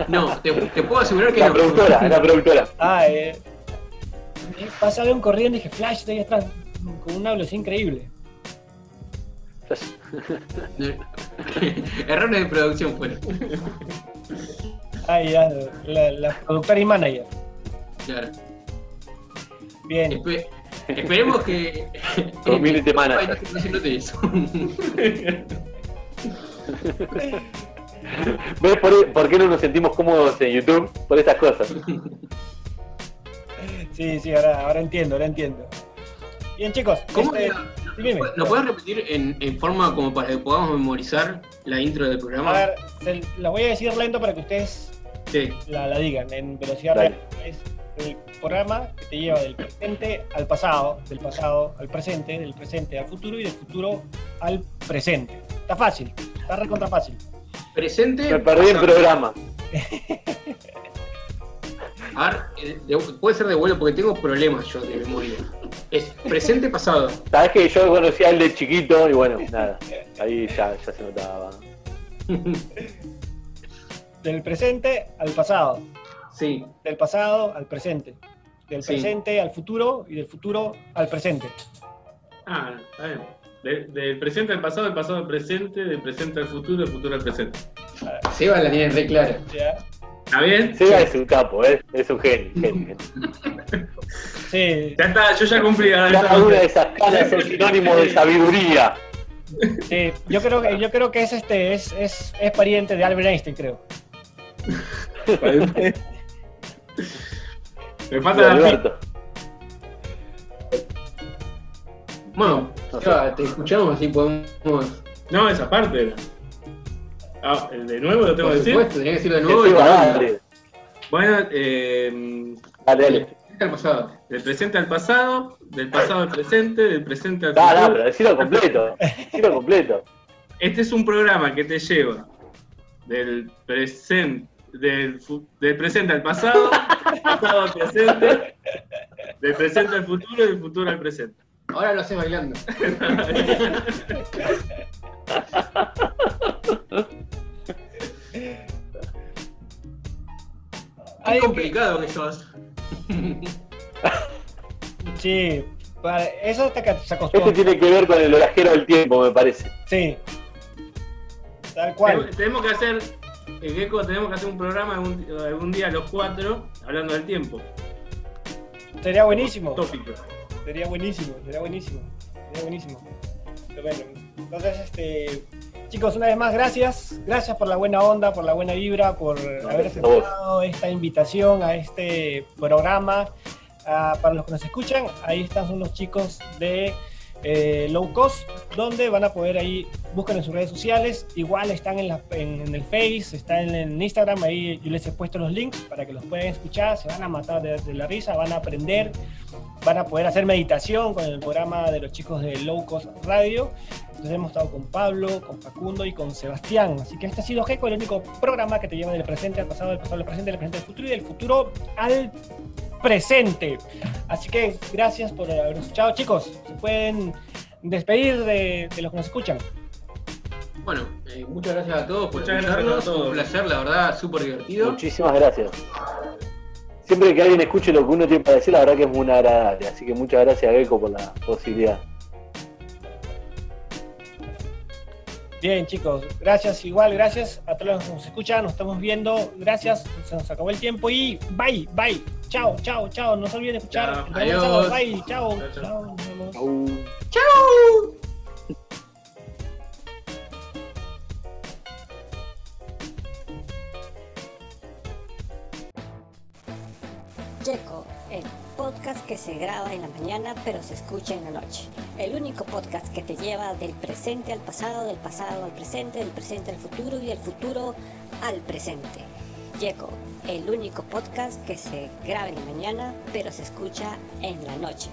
no, te, te puedo asegurar que La no. productora, la productora. Ah, eh, pasa alguien corriendo y dije, Flash, está ahí atrás, con una velocidad increíble. Errores de producción fueron. Ah, ya, la, la productora y manager. Claro. Bien. Espe- esperemos que. Community manager. Ay. ¿Ves por, por qué no nos sentimos cómodos en YouTube? Por estas cosas. Sí, sí, ahora, ahora entiendo, ahora entiendo. Bien, chicos, ¿Cómo este, dime. ¿Lo puedes repetir en, en forma como para que podamos memorizar la intro del A programa? ver, se- la voy a decir lento para que ustedes Sí. la, la digan en velocidad Dale. real. Es el programa que te lleva del presente al pasado, del pasado al presente, del presente al futuro y del futuro al presente. Está fácil, está recontra fácil. Presente. Me perdí el pasado. programa. A ver, eh, de- puede ser de vuelo porque tengo problemas yo de memoria. Es presente pasado. Sabes que yo conocía al de chiquito y bueno, nada. Ahí ya, ya se notaba. Del presente al pasado, Sí. del pasado al presente, del Sí. presente al futuro y del futuro al presente. Ah, está bien. De- del presente al pasado, del pasado al presente, del presente al futuro, del futuro al presente. Seba la tiene re clara. ¿Ya? ¿Está bien? Seba es un capo, ¿eh? es un genio. genio. Sí, Ya está, yo ya cumplí. Cada una de esas caras es sinónimo de sabiduría. sí, yo creo que yo creo que es este es, es, es pariente de Albert Einstein, creo. Me falta la Alberto. Bueno, Seba, te escuchamos así podemos. No, esa parte era. Ah, ¿el de nuevo lo tengo Por que decir? supuesto, tenía que decirlo de Que nuevo. y Seba, con- dale. Bueno, eh, Dale, dale. al pasado. del presente al pasado, del pasado al presente, del presente al Da, da, futuro. pero decilo completo. Decilo completo. Este es un programa que te lleva del presente del, del presente al pasado, del pasado al presente, Del presente al futuro y del futuro al presente. Ahora lo haces bailando. Qué Hay- complicado que sos. Sí, para- eso hasta que se Este acostumbra. tiene que ver con el orajero del tiempo, me parece. Sí. Tal cual. Tenemos- Tenemos que hacer, el Gecko, tenemos que hacer un programa algún, algún día los cuatro hablando del tiempo. Sería buenísimo. Tópico. Sería buenísimo, sería buenísimo. Sería buenísimo. Pero bueno, entonces, este, chicos, una vez más, gracias. Gracias por la buena onda, por la buena vibra, por haber aceptado esta invitación a este programa. Ah, para los que nos escuchan, ahí están son los chicos de eh, Low Cost, donde van a poder ahí, buscan en sus redes sociales, igual están en, la- el Face, están en, Instagram, ahí yo les he puesto los links para que los puedan escuchar, se van a matar de, de la risa, van a aprender, van a poder hacer meditación con el programa de los chicos de Low Cost Radio. Entonces hemos estado con Pablo, con Facundo y con Sebastián. Así que este ha sido GECO, el único programa que te lleva del presente al pasado, del pasado al presente, del presente al futuro y del futuro al presente. Así que gracias por haber escuchado. Chicos, se pueden despedir de, de los que nos escuchan. Bueno, eh, muchas gracias a todos por Muchas escucharnos. todos. Un placer, la verdad, súper divertido. Muchísimas gracias. Siempre que alguien escuche lo que uno tiene para decir, la verdad que es muy agradable. Así que muchas gracias, Gecko, por la posibilidad. Bien, chicos, gracias, igual, gracias a todos los que nos escuchan, nos estamos viendo, gracias, se nos acabó el tiempo y bye, bye, chao, chao, chao, no se olviden de escuchar, Chao, adiós. bye, chao, Chao, chao. chao, nos podcast que se graba en la mañana pero se escucha en la noche. El único podcast que te lleva del presente al pasado, del pasado al presente, del presente al futuro y del futuro al presente. Yeco, el único podcast que se graba en la mañana pero se escucha en la noche.